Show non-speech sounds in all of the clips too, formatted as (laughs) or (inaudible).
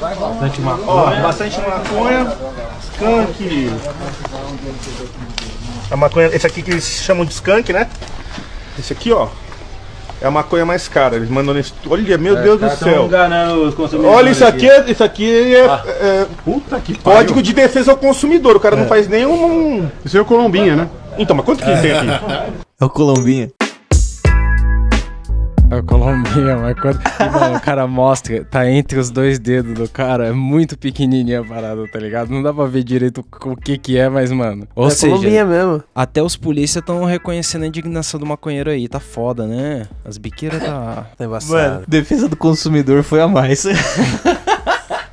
Bastante maconha. Ó, bastante maconha, skunk. A maconha, esse aqui que eles chamam de skunk, né? Esse aqui, ó, é a maconha mais cara. Eles mandam nesse. Olha, meu Deus do céu. Olha, isso aqui, é- isso aqui é, é Puta que código de defesa ao consumidor. O cara não faz nenhum. Isso é o Colombinha, né? Então, mas quanto que tem aqui? (laughs) É o Colombinha. É o Colombinha, (laughs) mas quando e, mano, o cara mostra, tá entre os dois dedos do cara, é muito pequenininha a parada, tá ligado? Não dá pra ver direito o que que é, mas, mano. Ou é seja, Colombinha mesmo. até os polícia estão reconhecendo a indignação do maconheiro aí, tá foda, né? As biqueiras tá... (laughs) Tá embaçado. defesa do consumidor foi a mais. (laughs)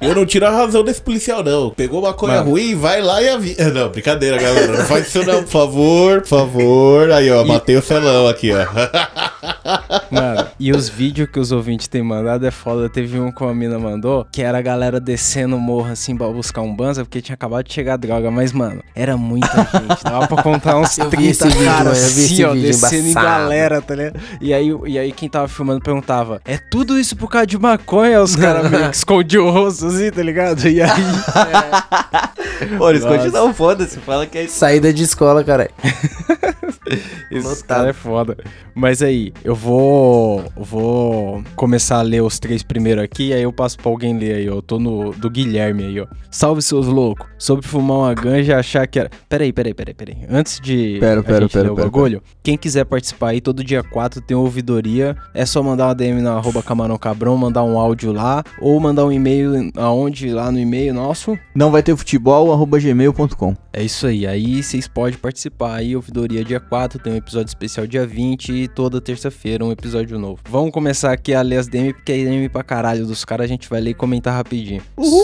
Eu não tiro a razão desse policial, não. Pegou maconha Mano. ruim, vai lá e avisa. (laughs) Não, brincadeira, galera. Não faz isso não, por favor, por favor. Aí, ó, matei o celão aqui, ó. (laughs) Mano, e os vídeos que os ouvintes têm mandado é foda. Teve um que uma mina mandou, que era a galera descendo o morro assim pra buscar um banza, porque tinha acabado de chegar a droga. Mas, mano, era muita (laughs) gente. Dava pra contar uns Eu vi 30 esse vídeo, caras assim, ó, descendo em embaçado. galera, tá ligado? E aí, e aí quem tava filmando perguntava, é tudo isso por causa de maconha? Os caras meio que escondiam o rosto assim, tá ligado? E aí... Pô, eles Nossa. continuam foda-se. Fala que é saída de escola, cara. (laughs) Esse Lotado. cara é foda. Mas aí, eu vou. Vou começar a ler os três primeiro aqui, aí eu passo pra alguém ler aí, ó. Eu tô no do Guilherme aí, ó. Salve seus loucos. Sobre fumar uma ganja e achar que era. Peraí, peraí, peraí, peraí. Antes de. Pera, a pera, gente pera, ler o pera, bagulho, quem quiser participar aí, todo dia 4 tem ouvidoria. É só mandar uma DM na arroba camarão cabrão, mandar um áudio lá, ou mandar um e-mail aonde? Lá no e-mail nosso. Não vai ter futebol, arroba gmail.com. É isso aí. Aí vocês podem participar aí, ouvidoria dia 4, tem um episódio especial dia 20 e toda terça-feira um episódio novo. Vamos começar aqui a ler as DM, porque é DM pra caralho dos caras, a gente vai ler e comentar rapidinho.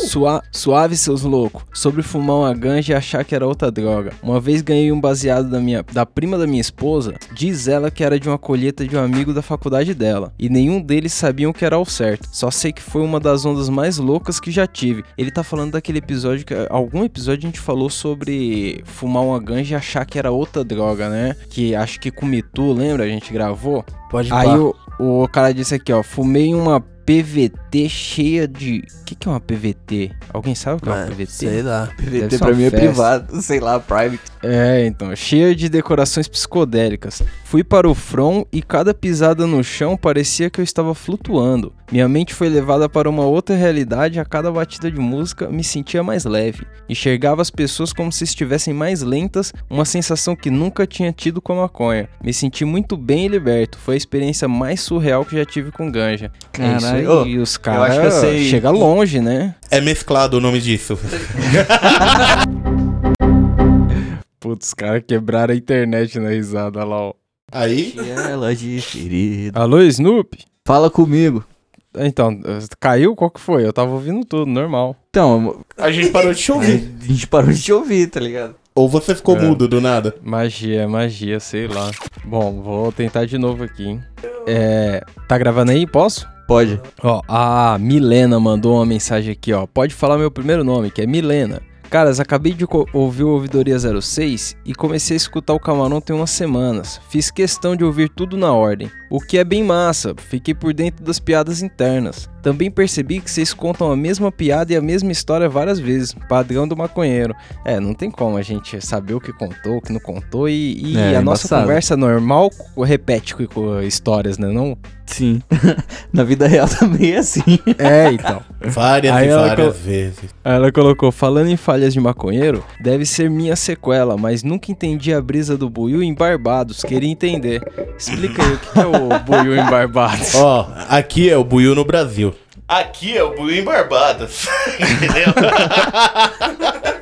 Sua- suave, seus loucos. Sobre fumar uma ganja e achar que era outra droga. Uma vez ganhei um baseado da, minha, da prima da minha esposa, diz ela que era de uma colheita de um amigo da faculdade dela. E nenhum deles sabiam que era ao certo. Só sei que foi uma das ondas mais loucas que já tive. Ele tá falando daquele episódio que. Algum episódio a gente falou sobre fumar uma ganja e achar que era outra droga, né? Que acho que com Mitu, lembra? A gente gravou. Pode Aí o, o cara disse aqui, ó. Fumei uma PVT cheia de. O que, que é uma PVT? Alguém sabe o que é uma PVT? Sei lá. PVT pra mim é festa. privado. (laughs) Sei lá, private. É, então, cheia de decorações psicodélicas. Fui para o front e cada pisada no chão parecia que eu estava flutuando. Minha mente foi levada para uma outra realidade a cada batida de música, me sentia mais leve. Enxergava as pessoas como se estivessem mais lentas, uma sensação que nunca tinha tido com a maconha. Me senti muito bem e liberto. Foi a experiência mais surreal que já tive com ganja. É Caralho. E os caras que eu sei. chega longe, né? É mesclado o nome disso. (laughs) Putz, os caras quebraram a internet na risada lá, ó. Aí, Ela de ferida. Alô, Snoop? Fala comigo. Então, caiu? Qual que foi? Eu tava ouvindo tudo, normal. Então, a gente parou de te a ouvir. gente parou de te ouvir, tá ligado? Ou você ficou É. mudo do nada. Magia, magia, sei lá. Bom, vou tentar de novo aqui, hein? É. Tá gravando aí? Posso? Pode. Ó, a Milena mandou uma mensagem aqui, ó. Pode falar meu primeiro nome, que é Milena. Caras, acabei de ouvir o Ouvidoria 06 e comecei a escutar o Camarão tem umas semanas. Fiz questão de ouvir tudo na ordem, o que é bem massa, fiquei por dentro das piadas internas. Também percebi que vocês contam a mesma piada e a mesma história várias vezes, padrão do maconheiro. É, não tem como a gente saber o que contou, o que não contou e, e É, a nossa embaçado. conversa normal repete com histórias, né? Não? Sim. (laughs) Na vida real também é assim. É, então. Várias Aí e ela várias colo- vezes. Aí Ela colocou, falando em falhas de maconheiro, deve ser minha sequela, mas nunca entendi a brisa do Buiu em Barbados, queria entender. Explica aí o que é o Buiu em Barbados. Ó, aqui é o Buiu no Brasil. Aqui é o Buiu em Barbados. (laughs) Entendeu? (laughs)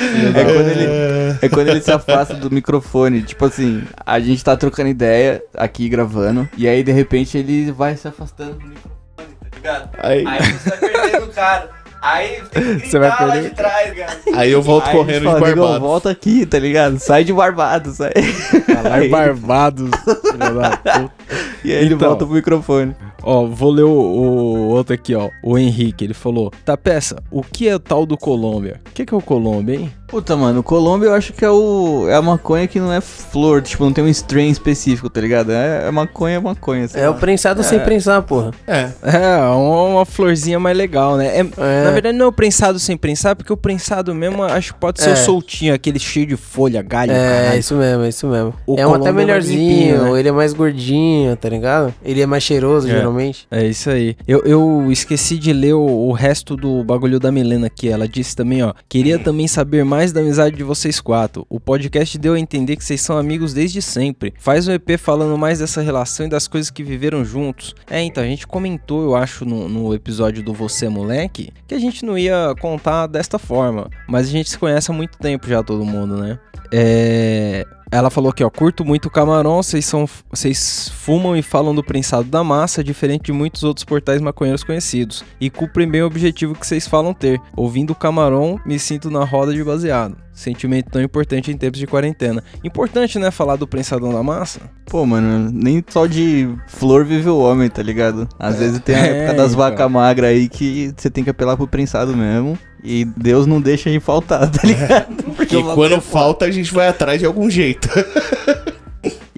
É quando, ele, é quando ele se afasta do microfone. Tipo assim, a gente tá trocando ideia aqui gravando. E aí de repente ele vai se afastando do microfone, tá ligado? Aí, Aí você vai perdendo o cara. Aí tem que Você vai gritar lá perder- de trás, cara. aí eu volto Aí correndo fala, de "Negão, Barbados. volta aqui, tá ligado? Sai de Barbados, sai. Falar Aí- Barbados. filho da puta. (laughs) (laughs) E aí ele Então. volta pro microfone. Ó, vou ler o, o outro aqui, ó. O Henrique, ele falou: Tá peça, o que é o tal do Colômbia? O que, que é o Colômbia, hein? Puta, mano, o Colômbia eu acho que é o. É a maconha que não é flor, tipo, não tem um strain específico, tá ligado? É, é maconha, é maconha. sei É lá. o prensado sem prensar, porra. É. É, uma, uma florzinha mais legal, né? É- É. Na verdade, não é o prensado sem prensar, porque o prensado mesmo acho que pode ser É. o soltinho, aquele cheio de folha, galho. É, caralho. isso mesmo, é isso mesmo. O é um até é melhorzinho, limpinho, né? ele é mais gordinho, tá ligado? Ele é mais cheiroso, É. geralmente. É isso aí. Eu, eu esqueci de ler o, o resto do bagulho da Milena aqui. Ela disse também, ó. Queria também saber mais da amizade de vocês quatro. O podcast deu a entender que vocês são amigos desde sempre. Faz um EP falando mais dessa relação e das coisas que viveram juntos. É, então, a gente comentou, eu acho, no, no episódio do Você Moleque, que a gente não ia contar desta forma. Mas a gente se conhece há muito tempo já, todo mundo, né? É. Ela falou aqui, ó, curto muito o Camarão, vocês são, vocês fumam e falam do prensado da massa, diferente de muitos outros portais maconheiros conhecidos, e cumprem bem o objetivo que vocês falam ter. Ouvindo o Camarão, me sinto na roda de baseado. Sentimento tão importante em tempos de quarentena. Importante, né, falar do prensadão da massa? Pô, mano, nem só de flor vive o homem, tá ligado? Às vezes tem a (laughs) É, época das então. vacas magras aí que você tem que apelar pro prensado mesmo. E Deus não deixa de faltar, tá (laughs) ligado? Porque E quando é falta, a gente vai atrás de algum jeito. (laughs)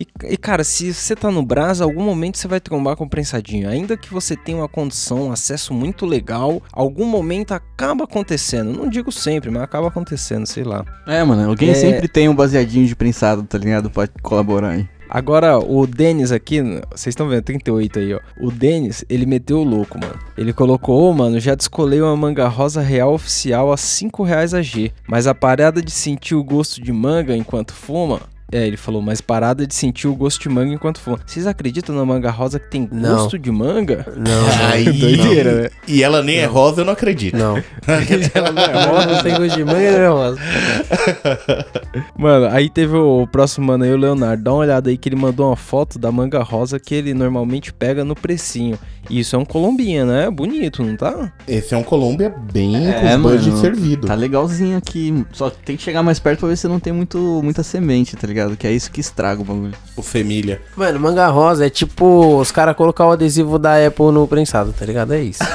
E, e, cara, se você tá no Brasa, algum momento você vai trombar com o prensadinho. Ainda que você tenha uma condição, um acesso muito legal, algum momento acaba acontecendo. Não digo sempre, mas acaba acontecendo, sei lá. É, mano, alguém É. sempre tem um baseadinho de prensado, tá ligado? Pra colaborar aí. Agora, o Denis aqui, vocês estão vendo, 38 aí, ó. O Denis, ele meteu o louco, mano. Ele colocou, ô, mano, já descolei uma manga rosa real oficial a 5 reais a G. Mas a parada de sentir o gosto de manga enquanto fuma. É, ele falou, mas parada de sentir o gosto de manga enquanto fuma. Vocês acreditam na manga rosa que tem Não. gosto de manga? Não, (laughs) Aí, Doideira, né? E ela nem é rosa, eu não acredito. não. (laughs) rosa não tem gosto de manga, não é rosa. (laughs) Mano, aí teve o próximo mano aí, o Leonardo. Dá uma olhada aí que ele mandou uma foto da manga rosa que ele normalmente pega no precinho. E isso é um colombinha, né? Bonito, não tá? Esse é um Colômbia bem É, com mano, budget servido. Tá legalzinho aqui. Só tem que chegar mais perto pra ver se não tem muito, muita semente, tá ligado? Que é isso que estraga o bagulho. O Família. Mano, manga rosa é tipo os caras colocar o adesivo da Apple no prensado, tá ligado? É isso. (laughs)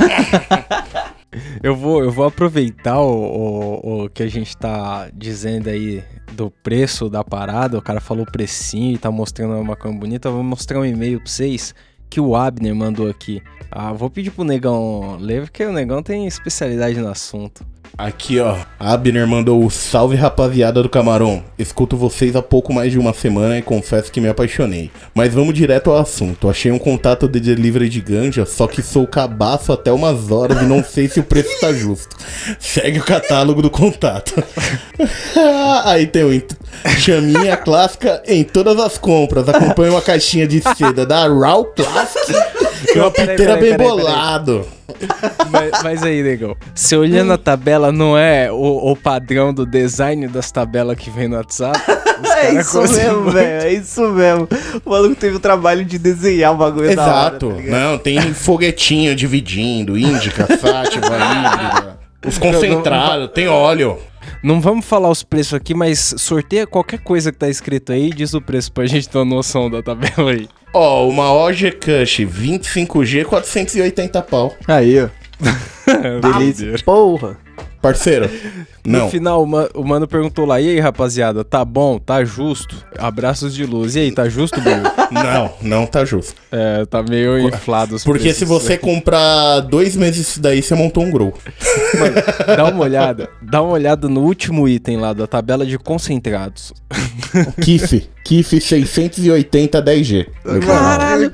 Eu vou, eu vou aproveitar o, o, o que a gente tá dizendo aí do preço da parada. O cara falou precinho e tá mostrando uma maconha bonita. Eu vou mostrar um e-mail pra vocês que o Abner mandou aqui. Ah, vou pedir pro Negão ler, porque o Negão tem especialidade no assunto. Aqui, ó. Abner mandou o salve rapaziada do Camarão. Escuto vocês há pouco mais de uma semana e confesso que me apaixonei. Mas vamos direto ao assunto. Achei um contato de delivery de ganja, só que sou cabaço até umas horas e não sei se o preço tá justo. Segue o catálogo do contato. (laughs) Aí tem o chaminha clássica em todas as compras. Acompanha uma caixinha de seda da Raw Plastic e uma piteira bem peraí, bolado. Mas, mas aí, Negão, você olhando a tabela, não é o, o padrão do design das tabelas que vem no WhatsApp? (laughs) É isso mesmo, velho. É isso mesmo. O maluco teve o trabalho de desenhar o bagulho da hora, Exato. tá não, tem foguetinho dividindo, índica, sátiva, híbrida. (laughs) Os concentrados, tem óleo. Não vamos falar os preços aqui, mas sorteia qualquer coisa que tá escrito aí e diz o preço pra gente ter uma noção da tabela aí. Ó, uma OG Cush 25G, 480 pau. Aí, ó. (laughs) Delícia. Porra. Parceiro, No não. final, o, ma- o mano perguntou lá: e aí, rapaziada, tá bom? Tá justo? Abraços de luz. E aí, tá justo, Bruno? (laughs) Não, não tá justo. é, tá meio inflado os Porque preços. se você comprar dois meses disso daí, você montou um grow. Dá uma olhada. Dá uma olhada no último item lá da tabela de concentrados. (laughs) Kif. Kif 680 10G. Caralho,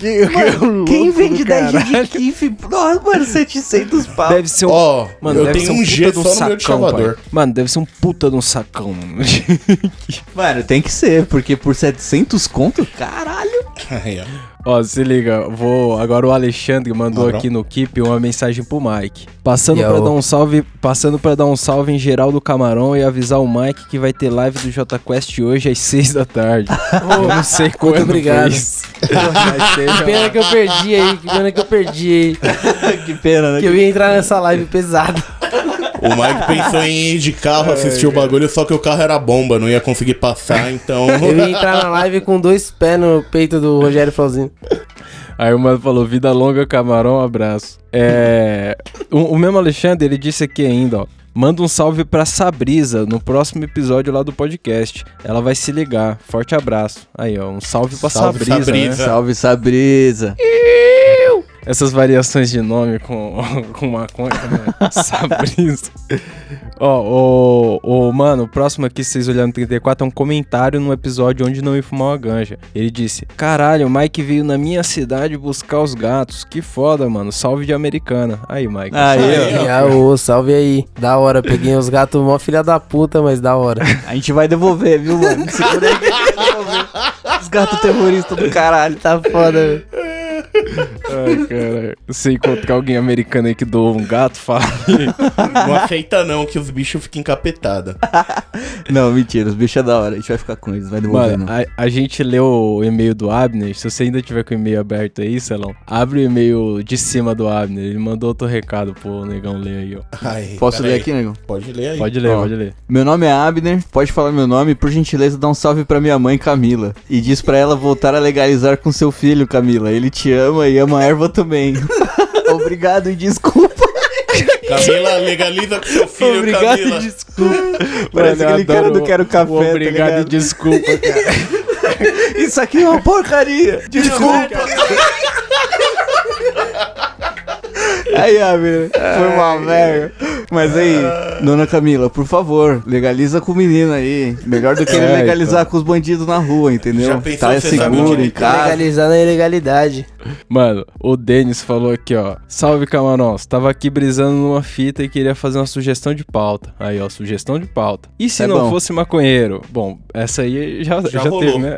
mano, quem vende 10G de kiff? Nossa, mano, 700 pau. Deve ser um. Ó, Mano, eu deve tenho ser um um G de um só no meu de sacão, Salvador. pai. Mano, deve ser um puta de um sacão. mano. (laughs) Mano, tem que ser, porque por 700 conto, caralho. Ó. Se liga, vou. Agora o Alexandre mandou Abrão. aqui no Keep uma mensagem pro Mike. Passando pra dar um salve, passando para dar um salve em geral do Camarão e avisar o Mike que vai ter live do J Quest hoje às 6 da tarde. (laughs) Eu não sei quando obrigado. foi isso. Vai ser Que pena que eu perdi aí, que pena que eu perdi aí. (laughs) que pena, né? Que eu ia entrar nessa live pesada. O Mike pensou em ir de carro assistir o bagulho, só que o carro era bomba, não ia conseguir passar, então. (laughs) Eu ia entrar na live com dois pés no peito do Rogério Flauzino. Aí o mano falou, vida longa, camarão, abraço. É... O, o mesmo Alexandre, ele disse aqui ainda, ó. Manda um salve pra Sabrisa no próximo episódio lá do podcast. Ela vai se ligar. Forte abraço. Aí, ó, um salve pra Salve, Sabrisa, né? Sabrisa. Salve, Sabrisa. Essas variações de nome com, (laughs) com maconha, né? (laughs) Sabrisa. Ó, o, o, mano, o próximo aqui, vocês olhando 34, é um comentário num episódio onde não ia fumar uma ganja. Ele disse: Caralho, o Mike veio na minha cidade buscar os gatos. Que foda, mano. Salve de americana. Aí, Mike. Aí, ó. Salve aí. Da hora, peguei os gatos mó filha da puta, mas da hora. A gente vai devolver, viu, mano? Segura aí que a gente vai devolver. Os gatos terroristas do caralho. Tá foda, velho. Ai, cara. Se encontrar alguém americano aí que doou um gato, fala. (laughs) Não aceita não, que os bichos ficam encapetados. (laughs) Não, mentira, os bichos é da hora. A gente vai ficar com eles, vai devolver, Mano, a, a gente leu o e-mail do Abner. Se você ainda tiver com o e-mail aberto aí, Celão, abre o e-mail de cima do Abner. Ele mandou outro recado pro negão ler aí, ó. Ai, Posso ler aí. aqui, nego? Pode ler aí. Pode ler, Ó. pode ler. Meu nome é Abner, pode falar meu nome e por gentileza dá um salve pra minha mãe Camila. E diz pra ela voltar a legalizar com seu filho, Camila. Ele te ama e ama a erva também. (laughs) Obrigado e desculpa. Camila, legaliza com seu filho, Obrigado Camila. e desculpa. Parece Mano, aquele cara do Quero Café, tá Obrigado e ligado? desculpa, cara. (laughs) Isso aqui é uma porcaria. (laughs) Desculpa. Aí, Abner, foi uma merda. Mas aí, dona Camila, por favor, legaliza com o menino aí. Melhor do que ele É, legalizar com os bandidos na rua, entendeu? Já pensou Tá sabe seguro em casa. Legalizar na ilegalidade. Mano, o Denis falou aqui, ó. Salve, camarões. Tava aqui brisando numa fita e queria fazer uma sugestão de pauta. Aí, ó, sugestão de pauta. E se É não bom. fosse maconheiro? Bom, essa aí já, já, rolou. teve, né?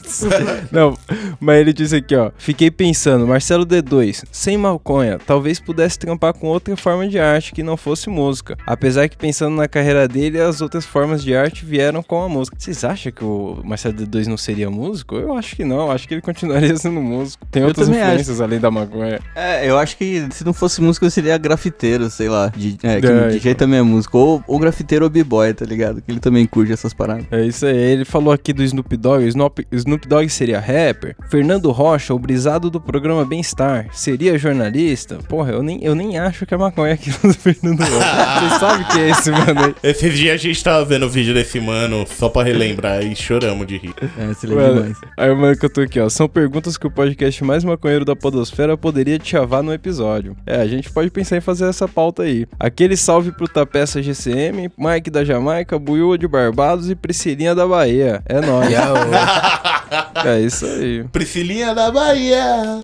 (laughs) não, mas ele disse aqui, ó. Fiquei pensando, Marcelo D2, sem maconha, talvez pudesse trampar com outra forma de arte que não fosse música. Apesar que pensando na carreira dele, as outras formas de arte vieram com a música. Vocês acham que o Marcelo D2 não seria músico? Eu acho que não, acho que ele continuaria (laughs) sendo músico. Tem outras também acho. influências além da maconha. É, eu acho que se não fosse músico, eu seria grafiteiro, sei lá. De, é, que É, DJ então. também é músico. Ou, ou grafiteiro ou b-boy, tá ligado? Que ele também curte essas paradas. É isso aí. Ele falou aqui do Snoop Dogg. O Snoop, Snoop Dogg seria rapper. Fernando Rocha, o brisado do programa Bem-Estar, seria jornalista? Porra, eu nem, eu nem acho que é maconha aquilo do (laughs) Fernando Rocha. Vocês sabem que é esse mano? Esses dias a gente tava vendo o vídeo desse mano só pra relembrar e choramos de rir. É, seria Mano, demais. aí o mano que eu tô aqui, ó. São perguntas que o podcast mais maconheiro da podosfera poderia te chavar no episódio. É, a gente pode pensar em fazer essa pauta aí. Aquele salve pro Tapeça GCM, Mike da Jamaica, Buiúa de Barbados e Priscilinha da Bahia. É nóis. (laughs) é isso aí. Priscilinha da Bahia.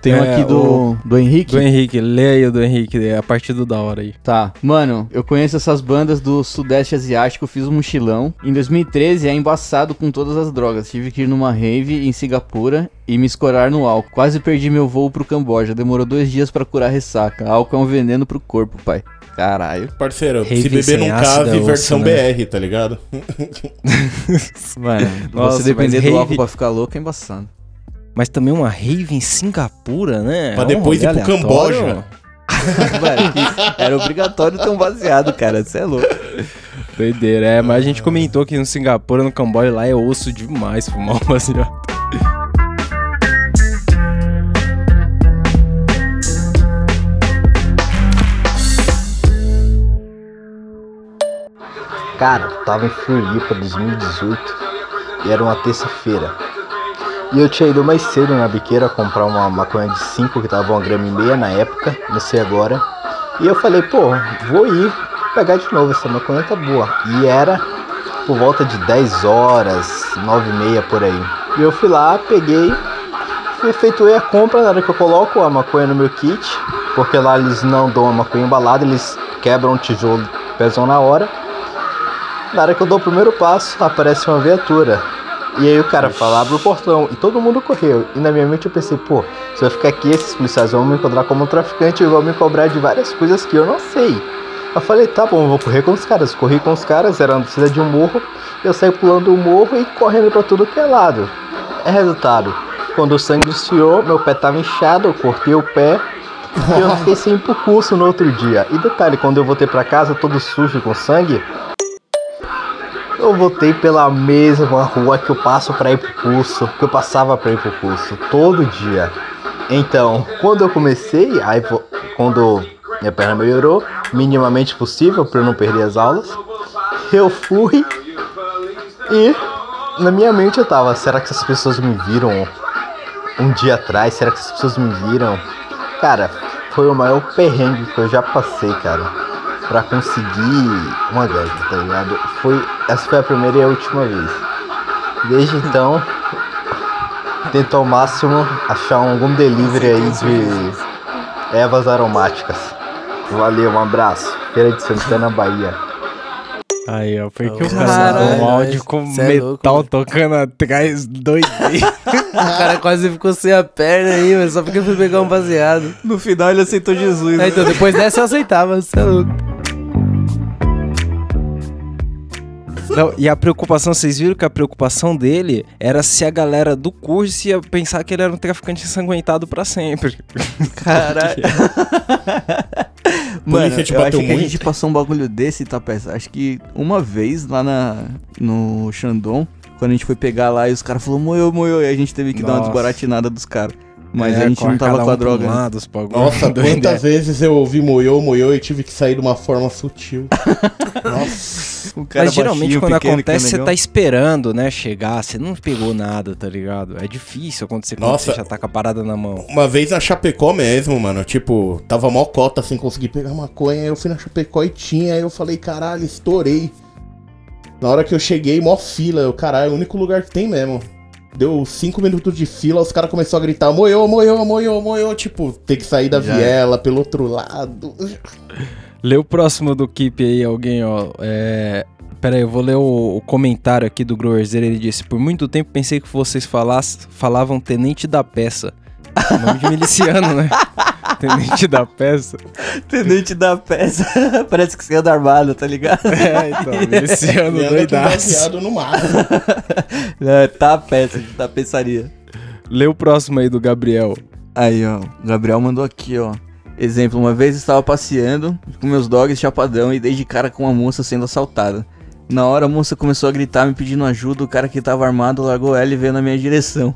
Tem um É, aqui do, do Henrique. Do Henrique, lê aí o do Henrique, é a partir do da hora aí. Tá. Mano, eu conheço essas bandas do Sudeste Asiático, fiz um mochilão. Em 2013 é embaçado com todas as drogas. Tive que ir numa rave em Singapura e me escorar no álcool. Quase perdi meu voo pro Camboja. Demorou dois dias pra curar a ressaca. Álcool é um veneno pro corpo, pai. Caralho. Parceiro, Rave se beber não ácido case, é versão né? BR, tá ligado? (laughs) Mano, Nossa, você depender do rave- álcool pra ficar louco é embaçado. Mas também uma rave em Singapura, né? Pra É um depois ir rolê pro aleatório. Camboja. (laughs) Mano, era obrigatório ter um baseado, cara. Você é louco. Doideira, é, mas a gente comentou que no Singapura, no Camboja, lá é osso demais fumar um baseado. Cara, tava em Floripa 2018 e era uma terça-feira. E eu tinha ido mais cedo na biqueira comprar uma maconha de 5 que tava uma grama e meia na época, não sei agora. E eu falei, pô, vou ir pegar de novo, essa maconha tá boa. E era por volta de 10 horas, 9 e meia por aí. E eu fui lá, peguei, efetuei a compra na hora que eu coloco a maconha no meu kit, porque lá eles não dão a maconha embalada, eles quebram o tijolo, pesam na hora. Na hora que eu dou o primeiro passo, aparece uma viatura. E aí o cara fala, abre o portão. E todo mundo correu. E na minha mente eu pensei, pô, se eu ficar aqui, esses policiais vão me encontrar como um traficante e vão me cobrar de várias coisas que eu não sei. Eu falei, tá bom, vou correr com os caras. Corri com os caras, era na descida de um morro. Eu saí pulando o morro e correndo pra tudo que é lado. É resultado. Quando o sangue desfiou, meu pé tava inchado, eu cortei o pé. E eu fiquei sem ir pro curso no outro dia. E detalhe, quando eu voltei pra casa todo sujo com sangue, Eu voltei pela mesma rua que eu passo pra ir pro curso, que eu passava pra ir pro curso, todo dia. Então, quando eu comecei, aí quando minha perna melhorou, minimamente possível pra eu não perder as aulas, eu fui e na minha mente eu tava, será que essas pessoas me viram um dia atrás? Será que essas pessoas me viram? Cara, foi o maior perrengue que eu já passei, cara. Pra conseguir uma ganja, tá ligado? Foi, essa foi a primeira e a última vez. Desde então, tento ao máximo achar algum delivery aí de ervas aromáticas. Valeu, um abraço. Feira de Santana, Bahia. Aí, ó, porque o cara um áudio com é metal louco, mano. tocando atrás, doido. (laughs) O cara quase ficou sem a perna aí, mano, só porque eu fui pegar um baseado. No final ele aceitou Jesus. É, então, depois dessa eu aceitava, você é louco. Não, e a preocupação, vocês viram que a preocupação dele era se a galera do curso ia pensar que ele era um traficante ensanguentado pra sempre. Caralho. (laughs) Mano, eu acho que a muito? gente passou um bagulho desse, tá, peça? Acho que uma vez lá na, no Xandão, quando a gente foi pegar lá e os caras falaram moeu, moeu, e a gente teve que dar uma Nossa. desbaratinada dos caras. Mas É, a gente não tava com a droga. né? lado. Nossa, Doideira. quantas vezes eu ouvi moiô, moiô e tive que sair de uma forma sutil. (laughs) Nossa. O cara Mas geralmente baixinho, quando pequeno, acontece, você tá esperando, né, chegar, você não pegou nada, tá ligado? É difícil acontecer quando Nossa. você já tá com a parada na mão. Uma vez na Chapecó mesmo, mano, tipo, tava mó cota sem conseguir pegar maconha, aí eu fui na Chapecó e tinha, aí eu falei, caralho, estourei. Na hora que eu cheguei, mó fila, eu, caralho, é o único lugar que tem mesmo. Deu cinco minutos de fila, os caras começaram a gritar, moiô, moiô, moiô, moiô, tipo, ter que sair da Já. viela pelo outro lado. Lê o próximo do Keep aí, alguém, ó. É. Pera aí, eu vou ler o, o comentário aqui do Growerzeiro. Ele disse: Por muito tempo pensei que vocês falass, falavam Tenente da Peça. (laughs) Nome de miliciano, né? Tenente da Peça. (laughs) Tenente da peça. (laughs) Parece que você anda armado, tá ligado? É, então, E (laughs) anda com doidaço. no mato. É, tá a peça, de tapeçaria. Lê o próximo aí do Gabriel. Aí, ó, o Gabriel mandou aqui, ó. Exemplo, uma vez estava passeando com meus dogs chapadão e dei de cara com uma moça sendo assaltada. Na hora a moça começou a gritar me pedindo ajuda, o cara que tava armado largou ela e veio na minha direção.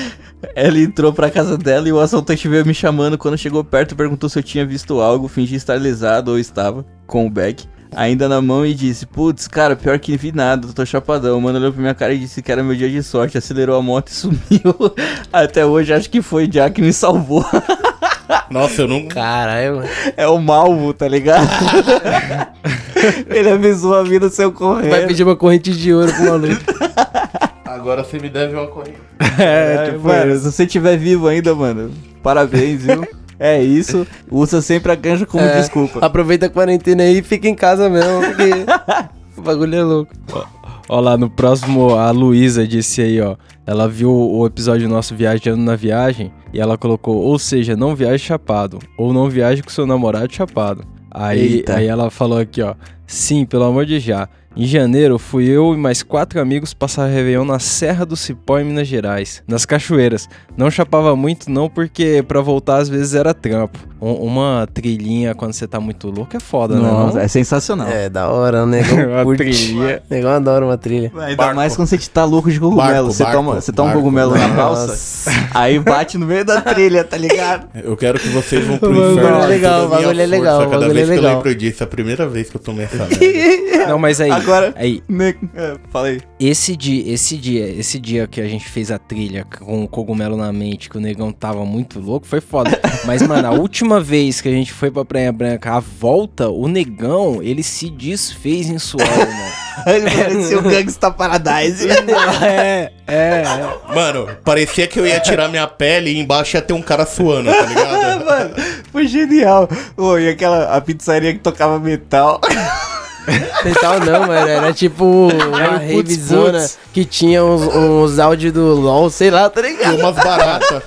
(laughs) ela entrou pra casa dela e o assaltante veio me chamando. Quando chegou perto, perguntou se eu tinha visto algo, fingi estar lesado ou estava, com o bag. Ainda na mão e disse, putz, cara, pior que vi nada, tô chapadão. O mano olhou pra minha cara e disse que era meu dia de sorte, acelerou a moto e (laughs) sumiu. Até hoje acho que foi Jack que me salvou. Nossa, eu não. Caralho, mano. É o Malvo, tá ligado? (laughs) (laughs) Ele avisou a vida seu correndo. Vai pedir uma corrente de ouro pro maluco. (laughs) Agora você me deve uma corrida. É, mano, se você estiver vivo ainda, mano, parabéns, viu? É isso. Usa sempre a ganja como É, desculpa. Aproveita a quarentena aí e fica em casa mesmo, porque (laughs) o bagulho é louco. Ó lá, no próximo, a Luísa disse aí, ó. Ela viu o episódio nosso Viajando na Viagem e ela colocou, ou seja, não viaje chapado, ou não viaje com seu namorado chapado. Aí, Eita. aí ela falou aqui, ó. Sim, pelo amor de já. Em janeiro, fui eu e mais quatro amigos passar Réveillon na Serra do Cipó, em Minas Gerais, nas cachoeiras. Não chapava muito, não, porque pra voltar às vezes era trampo. Um- uma trilhinha quando você tá muito louco é foda, né? Nossa, não? é sensacional. É, da hora, o (laughs) negão Uma trilhinha. O negão adora uma trilha. Ainda Barco. mais quando você tá louco de cogumelo. Barco, você, barco, toma, você toma um cogumelo na balsa, aí bate no meio da trilha, tá ligado? (laughs) Eu quero que vocês vão (laughs) pro O bagulho inferno. é com legal, o bagulho é legal, Cada bagulho vez é que eu legal. lembro disso, é a primeira vez que eu tomei essa merda. Não, mas aí, Agora- aí, Ne- é, Falei. esse dia, esse dia, esse dia que a gente fez a trilha com o cogumelo na mente, que o negão tava muito louco, foi foda. Mas, mano, a última vez que a gente foi pra Praia Branca, a volta, o negão, ele se desfez em suor, (laughs) mano. Ele parecia o Gangsta Paradise. é, (laughs) é, é. Mano, parecia que eu ia tirar minha pele e embaixo ia ter um cara suando, tá ligado? (laughs) Mano, foi genial. Ô, e aquela a pizzaria que tocava metal. Metal não, mano. Era tipo uma o Putz revisona Putz. que tinha uns, uns áudios do LOL, sei lá, tá E ligado? umas baratas.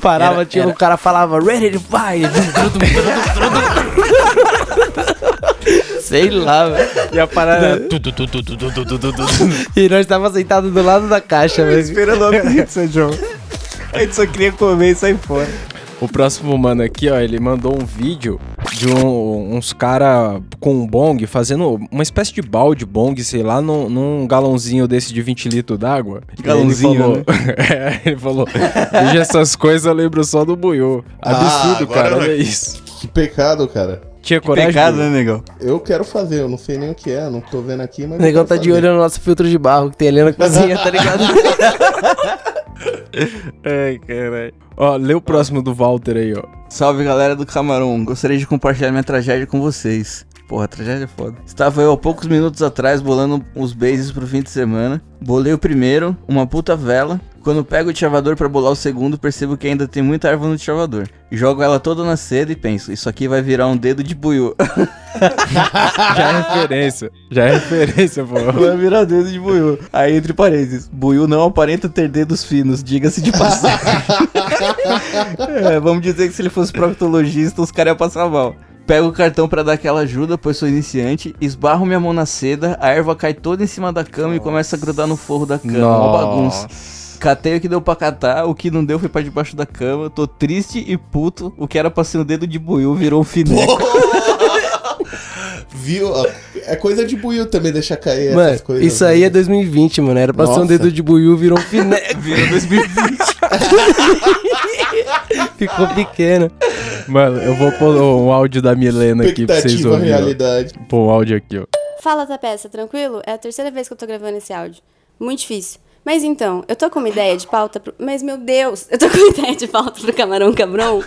Parava, Era- tipo, era- o cara falava ready to fight. sei lá, velho. E a parada. E nós tava sentado do lado da caixa, velho. Esperando a pizza, João. A gente só queria comer e sair fora. O próximo mano aqui, ó, ele mandou um vídeo de um- uns cara com um bong fazendo uma espécie de balde bong, sei lá, num, num galãozinho desse de 20 litros d'água. Galãozinho, Ele falou, (laughs) é, ele falou, veja essas coisas, eu lembro só do buiô. Absurdo, Ah, cara, olha isso. Que pecado, cara. Tinha coragem? Pecado, Buiô? né, negão? Eu quero fazer, eu não sei nem o que é, não tô vendo aqui, mas. O negão tá quero de fazer. olho no nosso filtro de barro que tem ali na cozinha, tá ligado? (laughs) (laughs) Ai, caralho. Ó, lê o próximo do Walter aí, ó. Salve galera do Camarão, gostaria de compartilhar minha tragédia com vocês. Porra, tragédia é foda. Estava eu há poucos minutos atrás bolando os bases pro fim de semana. Bolei o primeiro, uma puta vela. Quando pego o chavador pra bolar o segundo, percebo que ainda tem muita erva no chavador. Jogo ela toda na seda e penso, isso aqui vai virar um dedo de buiú. (laughs) Já é referência. Já é referência, pô. (laughs) vai virar dedo de buiú. Aí, entre parênteses, buiú não aparenta ter dedos finos, diga-se de passagem. (laughs) É, vamos dizer que se ele fosse proctologista, os caras iam passar mal. Pego o cartão pra dar aquela ajuda, pois sou iniciante, esbarro minha mão na seda, a erva cai toda em cima da cama e começa a grudar no forro da cama, uma bagunça. Catei o que deu pra catar, o que não deu foi pra debaixo da cama, tô triste e puto, o que era pra ser um dedo de buiú virou um fineco. (laughs) Viu? É coisa de buio também deixar cair Mano, essas coisas. isso aí é 2020, mano. Era pra ser um Nossa. dedo de buiú, virou um fineco. (laughs) Virou 2020. (laughs) Ficou pequeno. Mano, eu vou pôr um áudio da Milena aqui pra vocês ouvirem. realidade. Pô, um áudio aqui, ó. Fala, Tapeça, tranquilo? É a terceira vez que eu tô gravando esse áudio. Muito difícil. Mas então, eu tô com uma ideia de pauta pro... Mas, meu Deus, eu tô com uma (laughs) ideia de pauta pro Camarão Cabrão.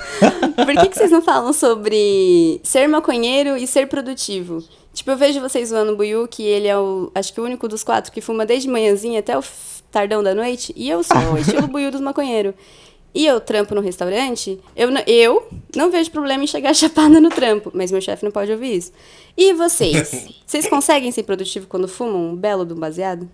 Por que, que vocês não falam sobre ser maconheiro e ser produtivo? Tipo, eu vejo vocês zoando o Buiu, que ele é o... Acho que o único dos quatro que fuma desde manhãzinha até o tardão da noite. E eu sou o (laughs) estilo Buiu dos maconheiros. E eu trampo no restaurante, eu, não- eu não vejo problema em chegar (laughs) chapada no trampo, mas meu chefe não pode ouvir isso. E vocês? Vocês conseguem ser produtivos quando fumam um belo de um baseado?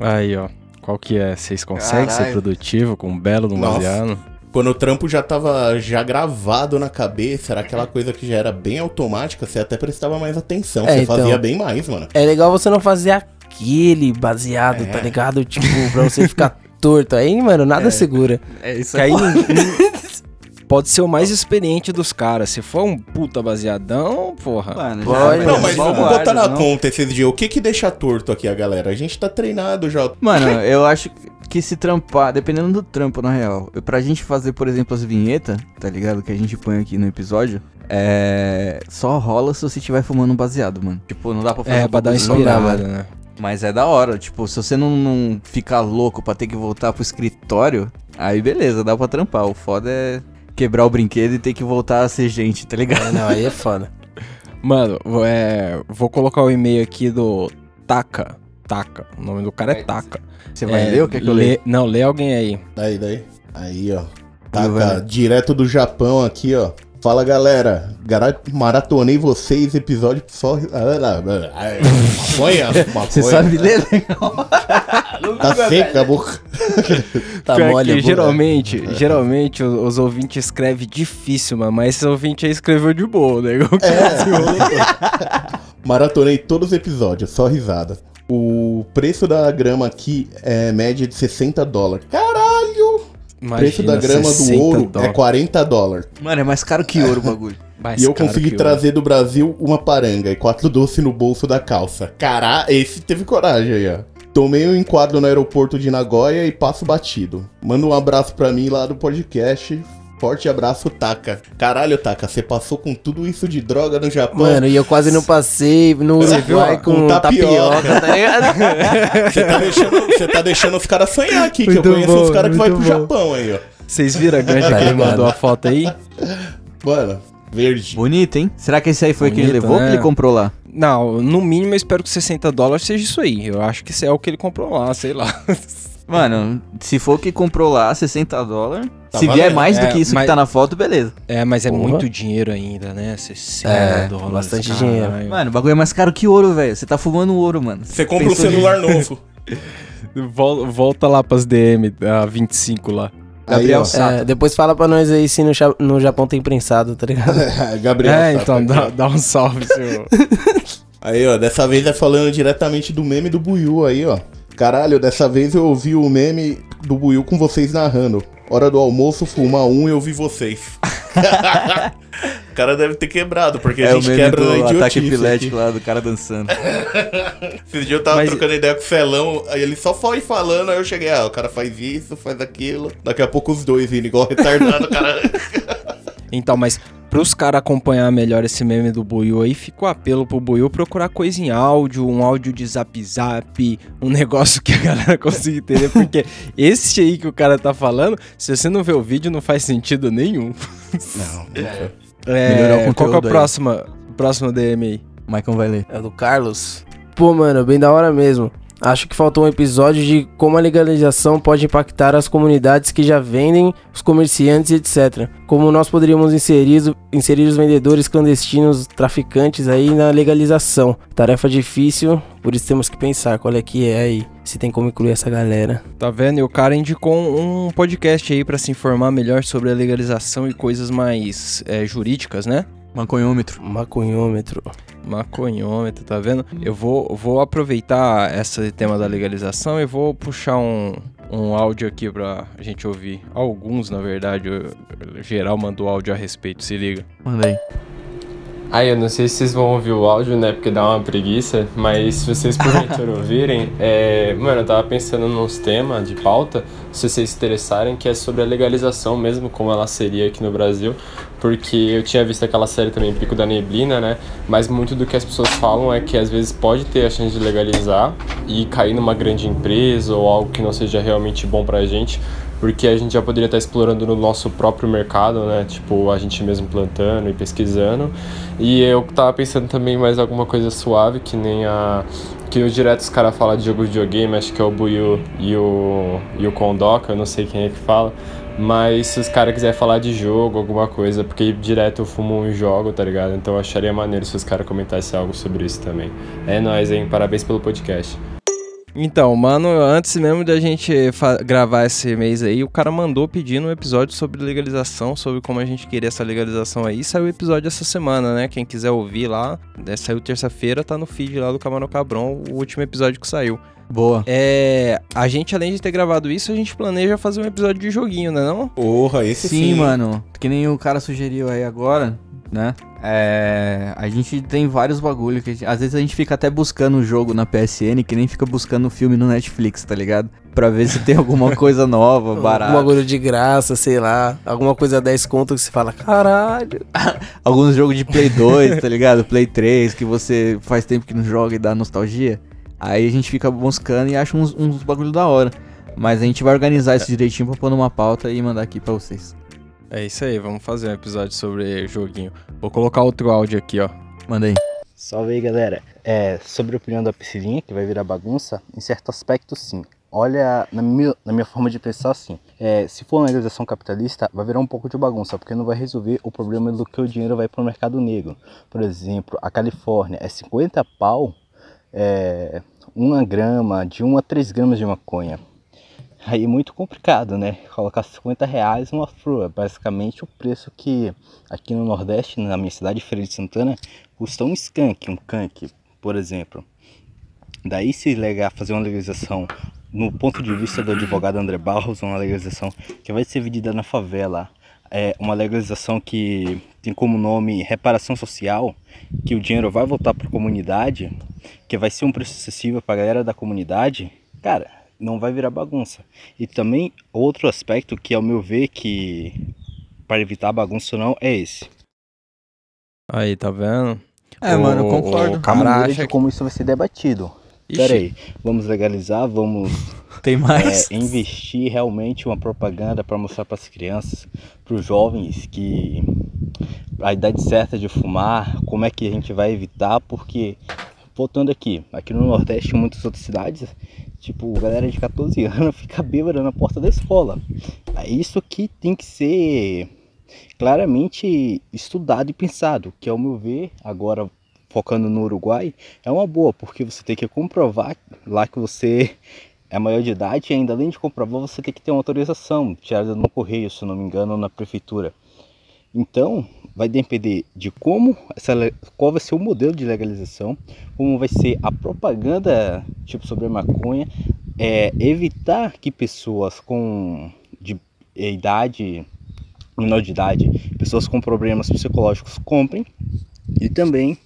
Aí, ó. Qual que é? Vocês conseguem ser Caralho. produtivo com um belo no Nossa. baseado? Quando o trampo já tava já gravado na cabeça, era aquela coisa que já era bem automática, você até prestava mais atenção, É, você então. fazia bem mais, mano. É legal você não fazer aquele baseado, tá ligado? Tipo, pra você ficar (laughs) torto. Aí, mano, nada segura. É isso Que aí ninguém- pode ser o mais experiente dos caras. Se for um puta baseadão, porra. Mano, Pode, Não, mas vamos botar na não. conta esses dias. O que que deixa torto aqui a galera? A gente tá treinado já. Mano, eu acho que se trampar, dependendo do trampo, na real, pra gente fazer, por exemplo, as vinhetas, tá ligado? Que a gente põe aqui no episódio, é. Só rola se você estiver fumando um baseado, mano. Tipo, não dá pra fazer É, um pra dar uma inspirada, né? Mas é da hora, tipo, se você não, não ficar louco pra ter que voltar pro escritório, aí beleza, dá pra trampar. O foda é quebrar o brinquedo e ter que voltar a ser gente, tá ligado? É, não, aí é foda. Mano, vou- é, vou colocar o e-mail aqui do Taka. Taka. O nome do cara é Taka. Você vai É, ler ou quer que eu lê- leia? Não, lê alguém aí. Daí, daí. Aí, ó. Bem. direto do Japão aqui, ó. Fala galera, Gara- maratonei vocês, episódio só. Ah, lá, lá, ai, Maconha, (laughs) maconha. Você sabe ler? (laughs) Tá seca a boca. (laughs) Tá Pior mole, que a boca. geralmente, geralmente os, os ouvintes escrevem difícil, mano. Mas esse ouvinte aí escreveu de boa, né? (laughs) Maratonei todos os episódios, só risada. O preço da grama aqui é média de 60 dólares. Caralho! O preço da grama do 60 ouro é dólares. 40 dólares. Mano, é mais caro que ouro o bagulho. (laughs) Mais e eu consegui trazer do Brasil uma paranga e quatro doces no bolso da calça. Caralho, esse teve coragem aí, ó. Tomei um enquadro no aeroporto de Nagoya e passo batido. Manda um abraço pra mim lá do podcast. Forte abraço, Taka. Caralho, Taka, você passou com tudo isso de droga no Japão. Mano, e eu quase não passei no Uruguai com com tapioca, tapioca. tá ligado? (laughs) Você tá deixando, você tá deixando os caras sonhar aqui, que eu Muito conheço bom, uns caras que vai pro muito bom. Japão aí, ó. Vocês viram a ganja Tá que ele mandou a foto aí? Mano, verde. Bonito, hein? Será que esse aí foi o que ele levou ou né? que ele comprou lá? Não, no mínimo eu espero que 60 dólares seja isso aí. Eu acho que isso é o que ele comprou lá, sei lá. (laughs) Mano, se for o que comprou lá, 60 dólares. Tá se vier valendo. mais do É, que isso mas- que tá na foto, beleza. É, mas é Porra. muito dinheiro ainda, né? 60 É, dólares. bastante caralho. dinheiro. Mano, o bagulho é mais caro que ouro, velho. Você tá fumando ouro, mano. Você compra um celular novo. (laughs) Vol- Volta lá pras DM, a 25 lá. Gabriel. Sato. É, depois fala pra nós aí se no, no Japão tem prensado, tá ligado? (laughs) Gabriel. é, Sato então, aqui, dá, dá um salve, senhor. Aí, ó, dessa vez é falando diretamente do meme do Buiu aí, ó. Caralho, dessa vez eu ouvi o meme do Buiu com vocês narrando. Hora do almoço, fumar um e eu vi vocês. (laughs) cara deve ter quebrado, porque a É o gente quebra na do idiotice. ataque epilético lá do cara dançando. (laughs) Esse dia eu tava Mas- trocando ideia com o Felão, aí ele só foi falando, aí eu cheguei, ah, o cara faz isso, faz aquilo. Daqui a pouco os dois indo igual retardado, cara. Então, mas pros caras acompanhar melhor esse meme do Buiu aí, fica o apelo pro Buiu procurar coisa em áudio, um áudio de zap zap, um (laughs) negócio que a galera (laughs) consiga entender, porque esse aí que o cara tá falando, se você não vê o vídeo, não faz sentido nenhum. Não, (laughs) Melhorar o É, qual que é conteúdo o aí. próximo, próximo DM aí? Maicon vai ler. É do Carlos. Pô, mano, bem da hora mesmo. Acho que faltou um episódio de como a legalização pode impactar as comunidades que já vendem, os comerciantes, etc. Como nós poderíamos inserir, inserir os vendedores clandestinos, traficantes aí na legalização. Tarefa difícil, por isso temos que pensar qual é que é aí, se tem como incluir essa galera. Tá vendo? E o cara indicou um podcast aí pra se informar melhor sobre a legalização e coisas mais é, jurídicas, né? Maconhômetro. Maconhômetro. Maconhômetro, tá vendo? Eu vou, vou aproveitar esse tema da legalização e vou puxar um, um áudio aqui pra gente ouvir. Alguns, na verdade, geral mandou áudio a respeito, se liga. Manda aí. Ah, eu não sei se vocês vão ouvir o áudio, né? Porque dá uma preguiça. Mas se vocês porventura (laughs) ouvirem, é... mano, eu tava pensando nos temas de pauta, se vocês se interessarem, que é sobre a legalização mesmo, como ela seria aqui no Brasil. Porque eu tinha visto aquela série também, Pico da Neblina, né? Mas muito do que as pessoas falam é que às vezes pode ter a chance de legalizar e cair numa grande empresa ou algo que não seja realmente bom pra gente porque a gente já poderia estar explorando no nosso próprio mercado, né? Tipo, a gente mesmo plantando e pesquisando. E eu tava pensando também mais alguma coisa suave, que nem a. Que no direto os caras falam de jogo de videogame, acho que é o Buiu e o, e o Kondoka, eu não sei quem é que fala. Mas se os caras quiserem falar de jogo, alguma coisa, porque direto eu fumo e jogo, tá ligado? Então eu acharia maneiro se os caras comentassem algo sobre isso também. É nóis, hein? Parabéns pelo podcast. Então, mano, antes mesmo da gente gravar esse mês aí, o cara mandou pedindo um episódio sobre legalização, sobre como a gente queria essa legalização aí. Saiu o episódio essa semana, né? Quem quiser ouvir lá, né, saiu terça-feira, tá no feed lá do Camarão Cabron, o último episódio que saiu. Boa. É. A gente, além de ter gravado isso, a gente planeja fazer um episódio de joguinho, né não? Porra, esse Sim, mano. Que nem o cara sugeriu aí agora, né? É. A gente tem vários bagulho que a gente- às vezes a gente fica até buscando o jogo na PSN, que nem fica buscando o filme no Netflix, tá ligado? Pra ver se tem alguma (laughs) coisa nova, Um barata. bagulho de graça, sei lá. Alguma coisa 10 conto que você fala, caralho. (laughs) Alguns jogos de Play 2, tá ligado? Play 3, que você faz tempo que não joga e dá nostalgia. Aí a gente fica buscando e acha uns, uns bagulho da hora. Mas a gente vai organizar isso direitinho pra pôr numa pauta e mandar aqui pra vocês. É isso aí, vamos fazer um episódio sobre joguinho. Vou colocar outro áudio aqui, ó. Manda aí. Salve aí, galera. É, sobre a opinião da piscininha, que vai virar bagunça, em certo aspecto, sim. Olha, na minha, na minha forma de pensar, assim, é, se for uma legalização capitalista, vai virar um pouco de bagunça, porque não vai resolver o problema do que o dinheiro vai para o mercado negro. Por exemplo, a Califórnia é 50 pau, é, uma grama, de 1 a 3 gramas de maconha. Aí é muito complicado, né? Colocar 50 reais numa flor. Basicamente o preço que aqui no Nordeste, na minha cidade, Feira de Santana, custa um skunk, um canque, por exemplo. Daí se legal fazer uma legalização no ponto de vista do advogado André Barros, uma legalização que vai ser vendida na favela, é uma legalização que tem como nome reparação social, que o dinheiro vai voltar para a comunidade, que vai ser um preço acessível para a galera da comunidade, cara, não vai virar bagunça. E também outro aspecto que ao meu ver que para evitar bagunça ou não é esse. Aí, tá vendo? É, O- mano, eu concordo. o A cara maneira acha que... como isso vai ser debatido. Ixi, Pera aí, vamos legalizar, vamos (laughs) Tem mais? é, investir realmente uma propaganda para mostrar para as crianças, para os jovens que a idade certa de fumar, como é que a gente vai evitar, porque voltando aqui, aqui no Nordeste, em muitas outras cidades, tipo, galera de 14 anos (laughs) fica bêbada na porta da escola. É isso que tem que ser claramente estudado e pensado, que ao meu ver, agora focando no Uruguai, é uma boa, porque você tem que comprovar lá que você é maior de idade e ainda além de comprovar você tem que ter uma autorização tirada no correio, se não me engano, na prefeitura. Então, vai depender de como essa qual vai ser o modelo de legalização, como vai ser a propaganda tipo sobre a maconha, é, evitar que pessoas com de idade menor de idade, pessoas com problemas psicológicos comprem. E também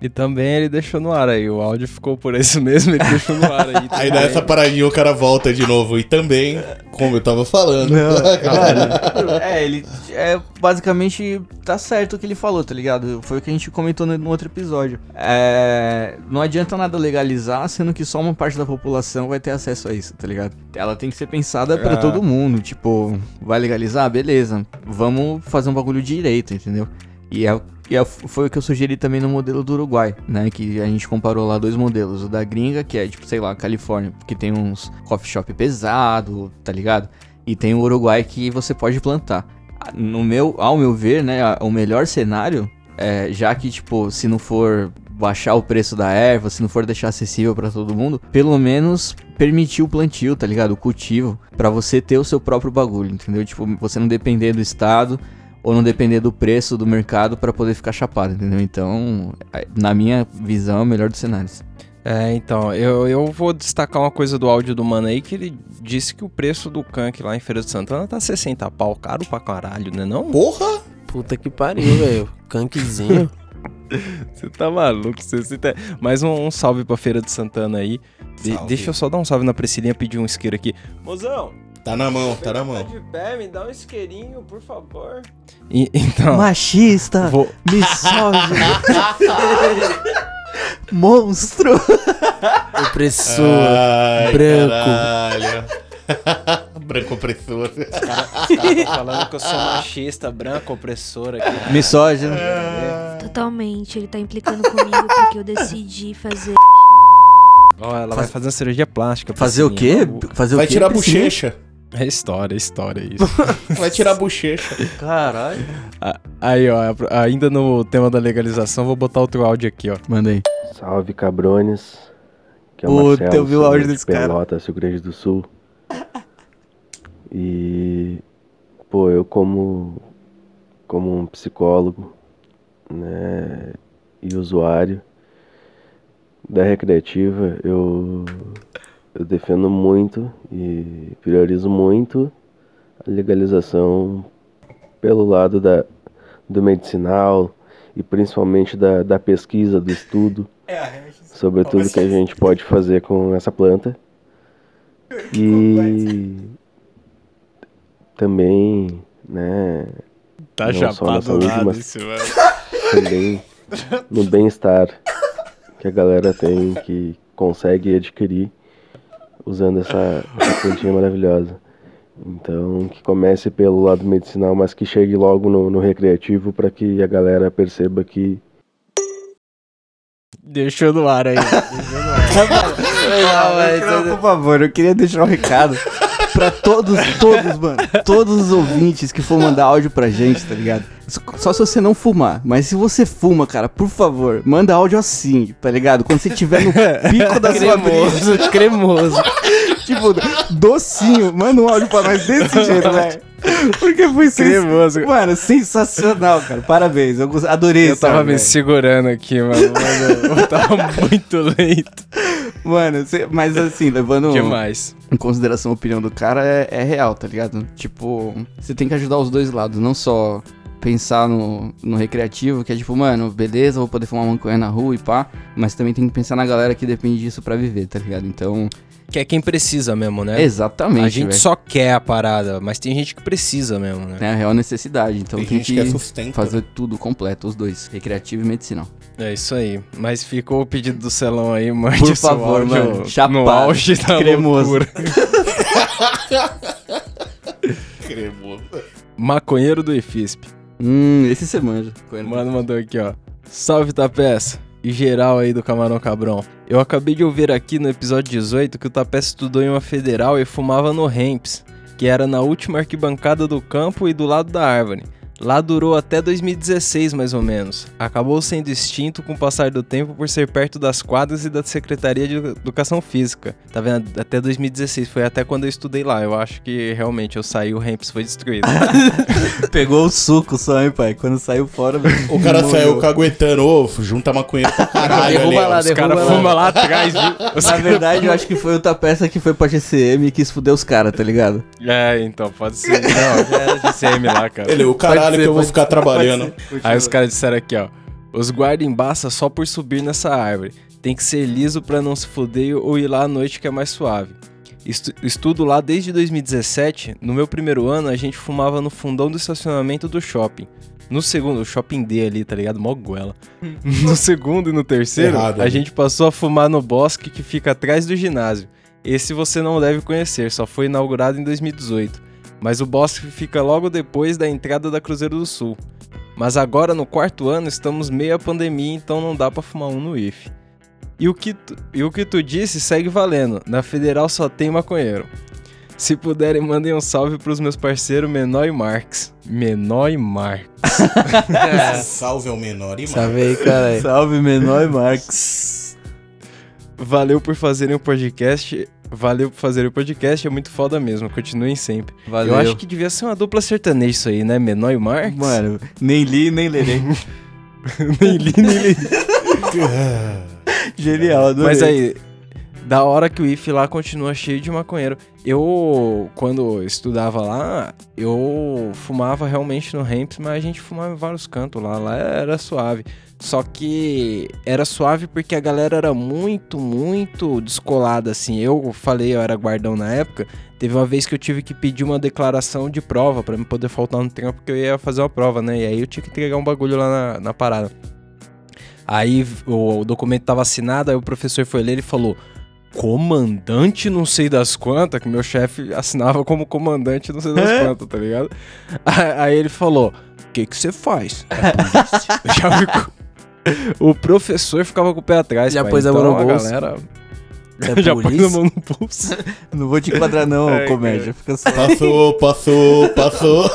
E também ele deixou no ar aí. O áudio ficou por isso (laughs) mesmo, ele deixou no ar aí. Aí nessa paradinha o cara volta de novo. E também, como eu tava falando. (laughs) É, ele é basicamente tá certo o que ele falou, tá ligado? Foi o que a gente comentou no, no outro episódio. É, não adianta nada legalizar, sendo que só uma parte da população vai ter acesso a isso, tá ligado? Ela tem que ser pensada pra Ah. todo mundo, tipo, vai legalizar, beleza? Vamos fazer um bagulho direito, entendeu? E, é, e é- foi o que eu sugeri também no modelo do Uruguai, né? Que a gente comparou lá dois modelos. O da gringa, que é tipo, sei lá, Califórnia, que tem uns coffee shop pesado, tá ligado? E tem o Uruguai que você pode plantar. No meu, ao meu ver, né, o melhor cenário é, já que tipo, se não for baixar o preço da erva, se não for deixar acessível pra todo mundo, pelo menos permitir o plantio, tá ligado? O cultivo, pra você ter o seu próprio bagulho, entendeu? Tipo, você não depender do estado ou não depender do preço do mercado pra poder ficar chapado, entendeu? Então, é, na minha visão, é o melhor dos cenários. É, então, eu, eu vou destacar uma coisa do áudio do mano aí, que ele disse que o preço do canque lá em Feira de Santana tá 60 pau, caro pra caralho, né não? Porra! Puta que pariu, velho. Cankzinho. (laughs) Você tá maluco, você, você tá... Mais um, um salve pra Feira de Santana aí. De- deixa eu só dar um salve na Priscilinha, pedir um isqueiro aqui. Mozão, Tá na mão, tá na mão. de pé, me dá um isqueirinho, por favor. E, então, Machista! vou... Misógino! (laughs) Monstro! Opressor. Ai, branco. Caralho. (laughs) branco opressor. falando que eu sou machista, branco, opressor aqui. Misógino. Totalmente, ele tá implicando comigo porque eu decidi fazer. Ó, ela vai fazer uma cirurgia plástica. Fazer o quê? Fazer Vai o quê? tirar a Priscilinha? bochecha. É história, é história isso. (laughs) Vai tirar a bochecha. Caralho. Aí, ó, ainda no tema da legalização, vou botar outro áudio aqui, ó. Manda aí. Salve cabrones. Que é o Puta, Marcelo, eu vi o áudio de desse cara. Pelotas, Rio Grande do Sul. E pô, eu como como um psicólogo, né, e usuário da recreativa, eu eu defendo muito e priorizo muito a legalização pelo lado da do medicinal e principalmente da, da pesquisa, do estudo sobre tudo que a gente pode fazer com essa planta. (laughs) E também, né, Tá Não só na chapado saúde, nada mas- isso, também no bem-estar que a galera tem, que consegue adquirir usando essa, essa plantinha maravilhosa. Então, que comece pelo lado medicinal, mas que chegue logo no, no recreativo para que a galera perceba que Deixou no ar aí. (laughs) Não, por favor, eu queria deixar um recado pra todos, todos, mano. Todos os ouvintes que for mandar áudio pra gente, tá ligado? Só se você não fumar. Mas se você fuma, cara, por favor, manda áudio assim, tá ligado? Quando você tiver no (laughs) pico da sua brisa. cremoso, cremoso. Tipo, docinho. Manda um áudio pra nós desse (laughs) jeito, velho. Porque foi sens-. Mano, sensacional, cara. Parabéns. Eu adorei Eu tava áudio, me velho. segurando aqui, mano. mas eu, (laughs) tava muito lento. Mano, mas assim, levando em consideração a opinião do cara, é, é real, tá ligado? Tipo, você tem que ajudar os dois lados, não só pensar no, no recreativo, que é tipo, mano, beleza, vou poder fumar maconha na rua e pá, mas também tem que pensar na galera que depende disso pra viver, tá ligado? Então, Que é quem precisa mesmo, né? exatamente, A gente velho. só quer a parada, mas tem gente que precisa mesmo, né? É a real necessidade, então Tem tem, gente que, que é fazer tudo completo, os dois, recreativo e medicinal. É isso aí. Mas ficou o pedido do celão aí, mande Por seu favor, áudio mano. No Chapado, auge da cremoso. loucura. (laughs) Cremoso. Maconheiro do IFISP. Hum, esse você manja. O mano mandou aqui, ó. Salve, Tapeça. Geral aí do Camarão Cabrão. Eu acabei de ouvir aqui no episódio 18 que o Tapeça estudou em uma federal e fumava no Ramps, que era na última arquibancada do campo e do lado da árvore. Lá durou até 2016, mais ou menos. Acabou sendo extinto com o passar do tempo por ser perto das quadras e da Secretaria de Educação Física. Tá vendo? Até 2016, foi até quando eu estudei lá. Eu acho que realmente eu saí o Ramps foi destruído. (laughs) Pegou o suco só, hein, pai? Quando saiu fora. O cara morreu. saiu caguetando, ô, junta maconheiro pra (laughs) caralho ali, ó. Os caras fumam lá atrás, viu? (laughs) Na verdade, eu acho que foi outra peça que foi pra GCM e quis fuder os caras, tá ligado? É, então, pode ser. Não, já era de CM lá, cara. Ele, o caralho ser, que eu vou ficar ser, trabalhando. Aí os caras disseram aqui, ó. Os guarda embaça só por subir nessa árvore. Tem que ser liso pra não se fuder ou ir lá à noite que é mais suave. Estu- estudo lá desde 2017. No meu primeiro ano, a gente fumava no fundão do estacionamento do shopping. No segundo, o shopping D ali, tá ligado? Mó goela. (laughs) No segundo e no terceiro, Errado a ali. gente passou a fumar no bosque que fica atrás do ginásio. Esse você não deve conhecer, só foi inaugurado em 2018. Mas o bosque fica logo depois da entrada da Cruzeiro do Sul. Mas agora no quarto ano estamos meio a pandemia, então não dá pra fumar um no IF. E o que tu, e o que tu disse segue valendo. Na federal só tem maconheiro. Se puderem, mandem um salve pros meus parceiros Menor e Marx. Menor e Marx. (laughs) (laughs) Salve ao menor e Salve aí, caralho. Salve, Menor e Marx. Valeu por fazerem o podcast. Valeu por fazerem o podcast, é muito foda mesmo. Continuem sempre. Valeu. Eu acho que devia ser uma dupla sertaneja isso aí, né? Menor e Marx. Mano, nem li, nem lerei. (laughs) nem li, nem li. (laughs) Genial, adorei. Mas aí, da hora que o IF lá continua cheio de maconheiro. Eu, quando estudava lá, eu fumava realmente no Ramps, mas a gente fumava em vários cantos lá. Lá era suave. Só que era suave porque a galera era muito, muito descolada, assim. Eu falei, eu era guardão na época. Teve uma vez que eu tive que pedir uma declaração de prova pra me poder faltar no trampo, porque eu ia fazer uma prova, né? E aí eu tinha que entregar um bagulho lá na, na parada. Aí o, o documento tava assinado, aí o professor foi ler e falou: Comandante não sei das quantas, que meu chefe assinava como comandante não sei das É? quantas, tá ligado? Aí, (laughs) aí ele falou: O que que você faz? (laughs) É polícia. Já ficou. (laughs) O professor ficava com o pé atrás. Já pai. pôs a então, (laughs) mão no bolso. galera. É Já pôs polícia? a mão no pulso. Não vou te enquadrar, não, (laughs) Ai, comédia. Fica só. Passou, passou, passou.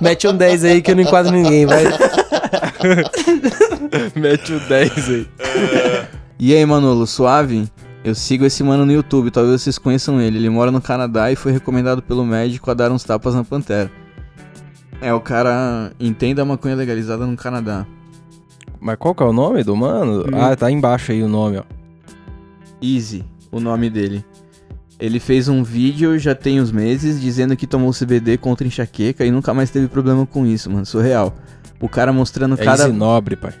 Mete um 10 aí que eu não enquadro ninguém, vai. Mete o 10 aí. E aí, Manolo, suave? Eu sigo esse mano no YouTube, talvez vocês conheçam ele. Ele mora no Canadá e foi recomendado pelo médico a dar uns tapas na pantera. É, o cara entende a maconha legalizada no Canadá. Mas qual que é o nome do mano? Hum. Ah, tá embaixo aí o nome, ó. Easy, o nome dele. Ele fez um vídeo já tem uns meses dizendo que tomou CBD contra enxaqueca e nunca mais teve problema com isso, mano. Surreal. O cara mostrando É cada. Easy Nobre, pai.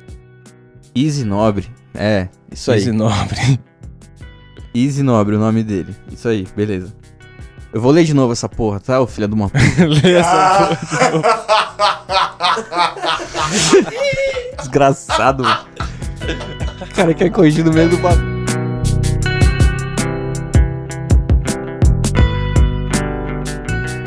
Easy Nobre. É, isso aí. Easy Nobre. (laughs) Easy Nobre, o nome dele. Isso aí, beleza. Eu vou ler de novo essa porra, tá, ô filha de uma puta? (laughs) Lê essa (laughs) Desgraçado, mano. O cara quer corrigir no meio do bagulho.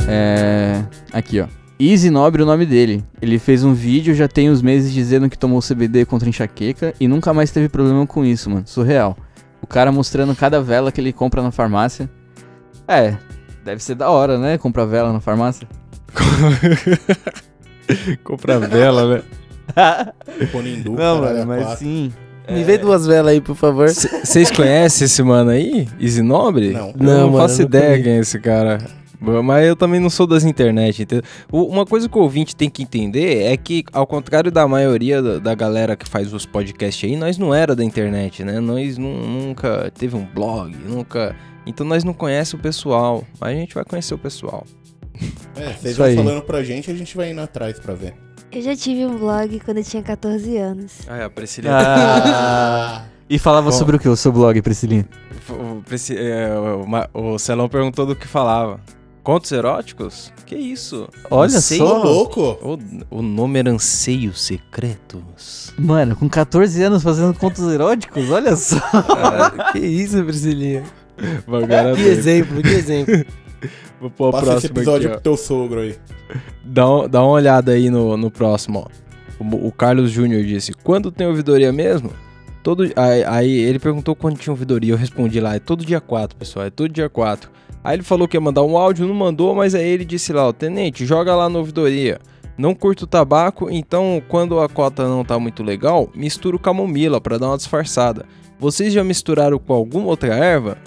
É. Aqui, ó. Easy Nobre, o nome dele. Ele fez um vídeo já tem uns meses dizendo que tomou CBD contra enxaqueca e nunca mais teve problema com isso, mano. Surreal. O cara mostrando cada vela que ele compra na farmácia. É, deve ser da hora, né? Comprar vela na farmácia. (laughs) Compra vela, né? (laughs) Ponindu, Não, mano, mas quatro. sim. Me vê duas velas aí, por favor. Vocês conhecem esse mano aí? Easy Nobre? Não. Eu Não, não, mano, faço eu não ideia quem é esse cara. Mas eu também não sou das internet, entendeu? Uma coisa que o ouvinte tem que entender é que, ao contrário da maioria da, galera que faz os podcasts aí, nós não era da internet, né? Nós nu- nunca teve um blog, nunca... Então nós não conhecemos o pessoal, mas a gente vai conhecer o pessoal. É, vocês Isso vão aí. falando pra gente, a gente vai indo atrás pra ver. Eu já tive um blog quando eu tinha 14 anos. Ah, é, a Priscilinha... Ah. (laughs) E falava Bom. sobre o que? O seu blog, Priscilinha? O, Prisci- é, o, o Celão perguntou do que falava. Contos eróticos? Que isso? Olha Anseio- só. louco! O, o nome era Anseios Secretos. Mano, com 14 anos fazendo contos eróticos? Olha só. (laughs) que isso, Priscilinha? Bagara Que exemplo, que exemplo. (laughs) Vou pôr o Passa esse próximo episódio aqui, pro teu sogro aí. Dá, um- dá uma olhada aí no, no próximo, ó. O, o Carlos Júnior disse, quando tem ouvidoria mesmo? Todo, aí, aí ele perguntou quando tinha ouvidoria, eu respondi lá, é todo dia 4, pessoal, é todo dia 4. Aí ele falou que ia mandar um áudio, não mandou, mas aí ele disse lá, ó, tenente, joga lá na ouvidoria. Não curto tabaco, então quando a cota não tá muito legal, misturo camomila pra dar uma disfarçada. Vocês já misturaram com alguma outra erva?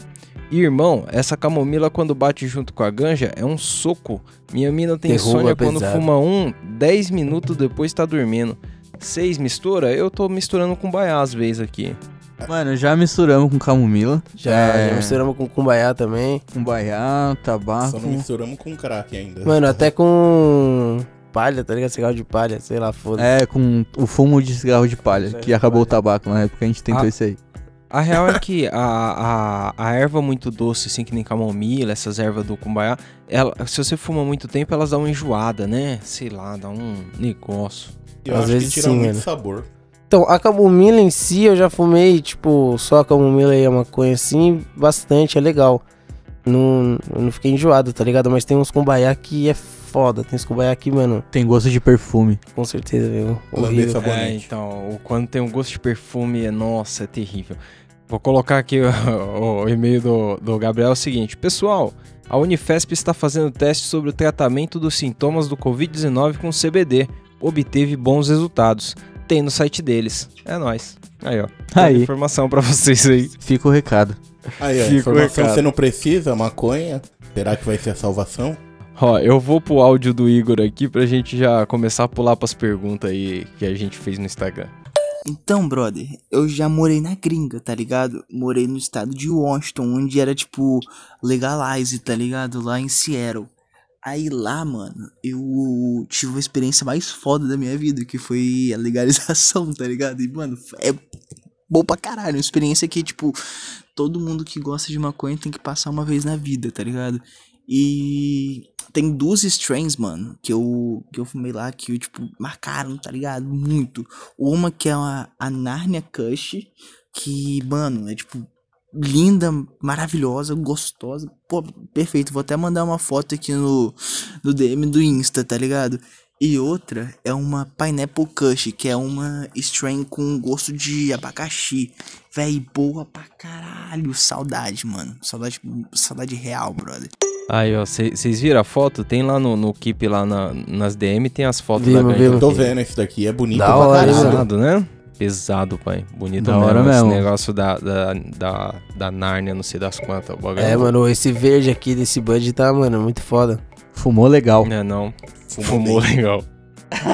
E, irmão, essa camomila quando bate junto com a ganja é um soco. Minha mina tem Derruba insônia quando pesado. fuma um, 10 minutos depois tá dormindo. Vocês mistura? Eu tô misturando com baiá às vezes aqui. Mano, já misturamos com camomila. Já, É, já misturamos com cumbaiá também. Com baiá, tabaco. Só não misturamos com crack ainda. Mano, até com palha, tá ligado? Cigarro de palha, sei lá, foda É, com o fumo de cigarro de palha, Cigarro que de acabou o palha. tabaco na época, a gente tentou Ah. isso aí. A real é que a, a, a erva muito doce, assim, que nem camomila, essas ervas do cumbaiá, ela, se você fuma muito tempo, elas dão uma enjoada, né? Sei lá, dá um negócio. Eu Às acho vezes que tira sim, muito mano. sabor. Então, a camomila em si, eu já fumei, tipo, só a camomila e a maconha assim, bastante, é legal. Não, eu não fiquei enjoado, tá ligado? Mas tem uns cumbaiá que é foda. Tem uns cumbaiá que, mano, Tem gosto de perfume. com certeza, viu? Horrível. sabonete. É, então, quando tem um gosto de perfume, é- nossa, é terrível. Vou colocar aqui o, o e-mail do, do Gabriel é o seguinte: Pessoal, a Unifesp está fazendo teste sobre o tratamento dos sintomas do Covid-19 com CBD. Obteve bons resultados. Tem no site deles. É nóis. Aí, ó. Aí. Informação pra vocês aí. Fica o recado. Aí, a Fica informação recado. você não precisa, maconha. Será que vai ser a salvação? Ó, eu vou pro áudio do Igor aqui pra gente já começar a pular pras perguntas aí que a gente fez no Instagram. Então, brother, eu já morei na gringa, tá ligado? Morei no estado de Washington, onde era tipo legalize, tá ligado? Lá em Seattle. Aí lá, mano, eu tive uma experiência mais foda da minha vida, que foi a legalização, tá ligado? E, mano, é bom pra caralho. Uma experiência que, tipo, todo mundo que gosta de maconha tem que passar uma vez na vida, tá ligado? E tem duas strains, mano, que eu, que eu fumei lá que, tipo, marcaram, tá ligado? Muito. Uma que é a, a Narnia Kush, que, mano, é tipo linda, maravilhosa, gostosa. Pô, perfeito. Vou até mandar uma foto aqui no, no DM do Insta, tá ligado? E outra é uma Pineapple Kush, que é uma strain com gosto de abacaxi. Véi, boa pra caralho. Saudade, mano. Saudade, saudade real, brother. Aí, ó, vocês viram a foto? Tem lá no, no Keep, lá na- nas DM, tem as fotos Vimos, da. Tô vendo esse daqui, é bonito Da hora, caralho. Pesado, né? Pesado, pai. Bonito Da mesmo. hora Esse mesmo. negócio da, da, da, da Nárnia, não sei das quantas. Bagulho É, mano, esse verde aqui desse bud tá, mano, muito foda. Fumou legal. É, não. Fumou Fumou legal. (laughs)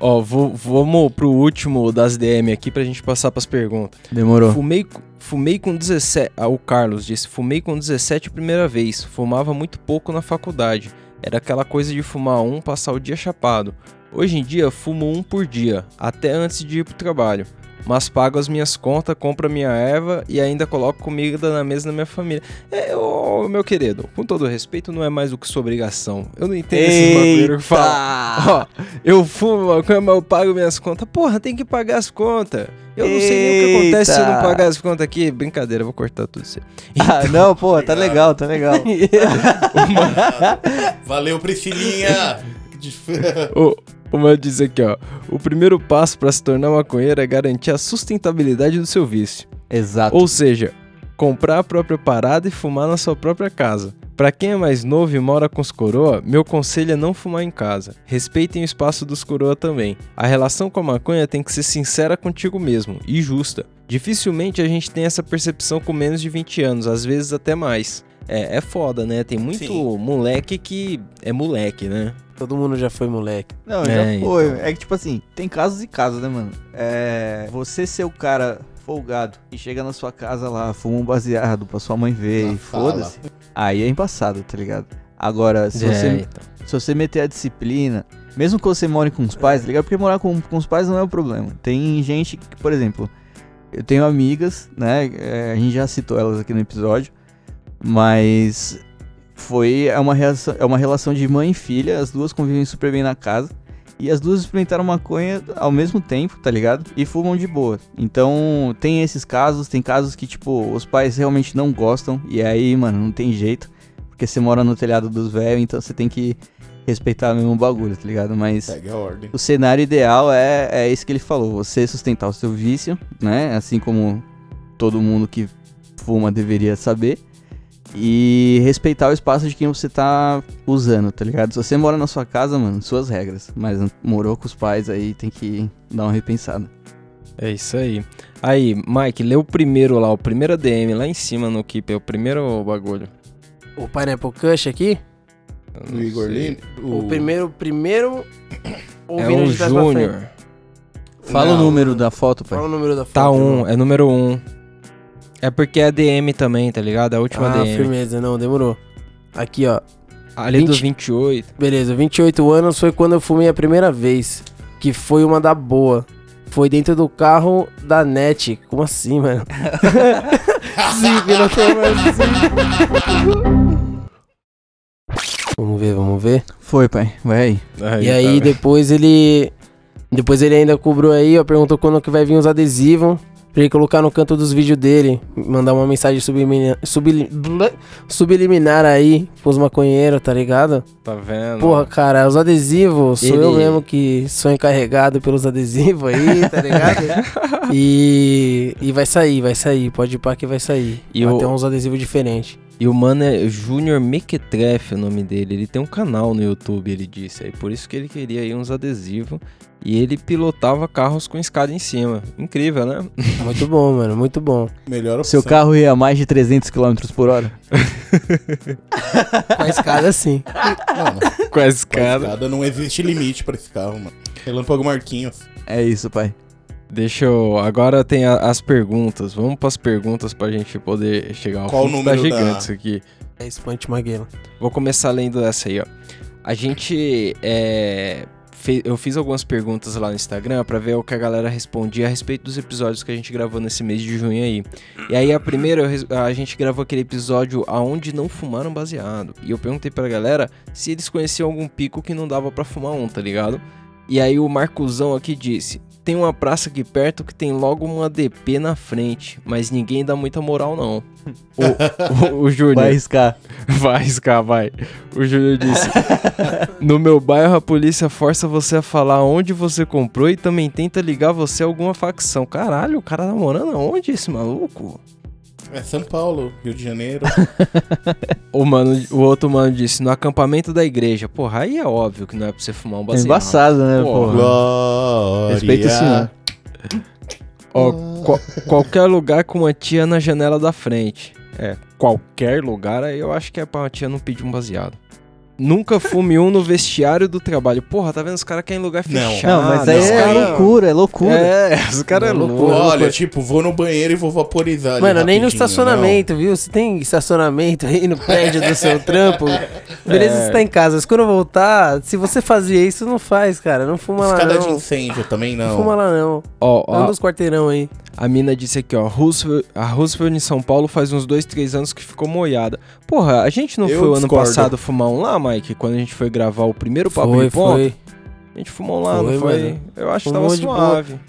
Ó, vou, vamos pro último das DM aqui pra gente passar pras perguntas. Demorou. Fumei, fumei com 17. Ah, o Carlos disse: fumei com 17 a primeira vez. Fumava muito pouco na faculdade. Era aquela coisa de fumar um, passar o dia chapado. Hoje em dia, fumo um por dia, até antes de ir pro trabalho. Mas pago as minhas contas, compro a minha erva e ainda coloco comida na mesa da minha família. É, ô, meu querido, com todo respeito, não é mais do que sua obrigação. Eu não entendo esses bagulho que falam. Ó, eu fumo maconha, mas eu pago minhas contas. Porra, tem que pagar as contas. Eu não sei nem o que acontece se eu não Eita. pagar as contas aqui. Brincadeira, vou cortar tudo isso aí. Ah, não, pô, tá legal, tá legal. (laughs) Valeu, Priscilinha! (laughs) O, o Mano diz aqui, ó. O primeiro passo pra se tornar maconheiro é garantir a sustentabilidade do seu vício. Exato. Ou seja, comprar a própria parada e fumar na sua própria casa. Pra quem é mais novo e mora com os coroa, meu conselho é não fumar em casa. Respeitem o espaço dos coroa também. A relação com a maconha tem que ser sincera contigo mesmo e justa. Dificilmente a gente tem essa percepção com menos de 20 anos, às vezes até mais. É, é foda, né? Tem muito Sim. moleque que é moleque, né? Todo mundo já foi moleque. Não, É, já foi. então. É que, tipo assim, tem casos e casos, né, mano? É. Você ser o cara folgado e chega na sua casa lá, fuma um baseado pra sua mãe ver Na e foda-se. Aí é embaçado, tá ligado? Agora, se, É, você, então. se você meter a disciplina, mesmo que você more com os pais, tá ligado? Porque morar com, com os pais não é o problema. Tem gente que, por exemplo, eu tenho amigas, né? é, a gente já citou elas aqui no episódio, mas foi é uma, relação, é uma relação de mãe e filha, as duas convivem super bem na casa. E as duas experimentaram maconha ao mesmo tempo, tá ligado? E fumam de boa. Então, tem esses casos, tem casos que, tipo, os pais realmente não gostam. E aí, mano, não tem jeito. Porque você mora no telhado dos velhos, então você tem que respeitar o mesmo bagulho, tá ligado? Mas o cenário ideal é, é isso que ele falou: você sustentar o seu vício, né? Assim como todo mundo que fuma deveria saber. E respeitar o espaço de quem você tá usando, tá ligado? Se você mora na sua casa, mano, suas regras. Mas morou com os pais aí, tem que dar uma repensada. É isso aí. Aí, Mike, lê o primeiro lá, o primeiro ADM lá em cima no Keep, é o primeiro bagulho. O Pineapple Kush aqui? O Igor. Lima. O primeiro, primeiro. É o frente. Júnior. Fala o Não. número da foto, pai. Fala o número da foto. Tá um, é número um. É porque é ADM também, tá ligado? É a última Ah, ADM. firmeza, não, demorou. Aqui, ó. Ali do 20. 28. Beleza, 28 anos foi quando eu fumei a primeira vez. Que foi uma da boa. Foi dentro do carro da NET. Como assim, mano? (laughs) Sim, que não tem mais Vamos ver, vamos ver. Foi, pai. Vai aí. Aí, E aí tá. depois ele. Depois ele ainda cobrou aí, ó. Perguntou quando que vai vir os adesivos. Pra ele colocar no canto dos vídeos dele. Mandar uma mensagem subliminar, subli- blá- subliminar aí pros maconheiros, tá ligado? Tá vendo? Porra, cara, os adesivos, sou eu Ele- mesmo que sou encarregado pelos adesivos aí, tá ligado? (laughs) e, e vai sair, vai sair, pode ir pra que vai sair. E vai o- ter uns adesivos diferentes. E o mano é Júnior Mequetrefe, o nome dele. Ele tem um canal no YouTube, ele disse. Aí por isso que ele queria aí uns adesivos. E ele pilotava carros com escada em cima. Incrível, né? (laughs) Muito bom, mano, muito bom. Melhor opção. Seu carro ia a mais de 300 km por hora? (laughs) Com a escada sim. Mano, Com a com a escada. escada não existe limite pra esse carro, mano. Relâmpago Marquinhos. É isso, pai. Deixa eu. Agora tem a- as perguntas. Vamos pras perguntas pra gente poder chegar ao Qual fim. o que tá número da- gigante isso aqui. É isso, Ponte Maguila. Vou começar lendo essa aí, ó. A gente é, eu fiz algumas perguntas lá no Instagram pra ver o que a galera respondia a respeito dos episódios que a gente gravou nesse mês de junho aí. E aí a primeira a gente gravou aquele episódio aonde não fumaram baseado. E eu perguntei pra galera se eles conheciam algum pico que não dava pra fumar um, tá ligado? E aí o Marcuzão aqui disse: "Tem uma praça aqui perto que tem logo uma DP na frente, mas ninguém dá muita moral não." O, o, o Júnior Vai arriscar. (laughs) Vai arriscar, vai. O Júnior disse: No meu bairro, a polícia força você a falar onde você comprou e também tenta ligar você a alguma facção. Caralho, o cara tá morando aonde esse maluco? É São Paulo, Rio de Janeiro. (laughs) O, mano, o outro mano disse: No acampamento da igreja. Porra, aí é óbvio que não é pra você fumar um É baseado. embaçado, né, Porra. porra? Glória. Respeita o senhor. Ó, qual- qualquer lugar com uma tia na janela da frente. É, qualquer lugar, aí eu acho que é pra uma tia não pedir um baseado. Nunca fume um no vestiário do trabalho. Porra, tá vendo? Os caras querem lugar Não. fechado. Não, mas aí os é cara- loucura, é loucura. É, os caras é Não, loucura. Olha, tipo, vou no banheiro e vou vaporizar ali Mano, nem no estacionamento, viu? Se tem estacionamento aí no prédio do seu (laughs) trampo, beleza, É. você tá em casa. Mas quando voltar, se você fazia isso, não faz, cara. Não fuma Não. lá, Escada de não. incêndio também Não não. fuma lá, não. Ó, ó, Anda os quarteirão aí. a mina disse aqui, ó. Roosevelt, a Roosevelt em São Paulo faz uns dois, três anos que ficou moiada. Porra, a gente não Eu foi o ano passado fumar um lá, Mike? Quando a gente foi gravar o primeiro papo Foi, de ponto? foi. A gente fumou um lá, Foi, não foi? mano. Eu acho que Fumou tava suave.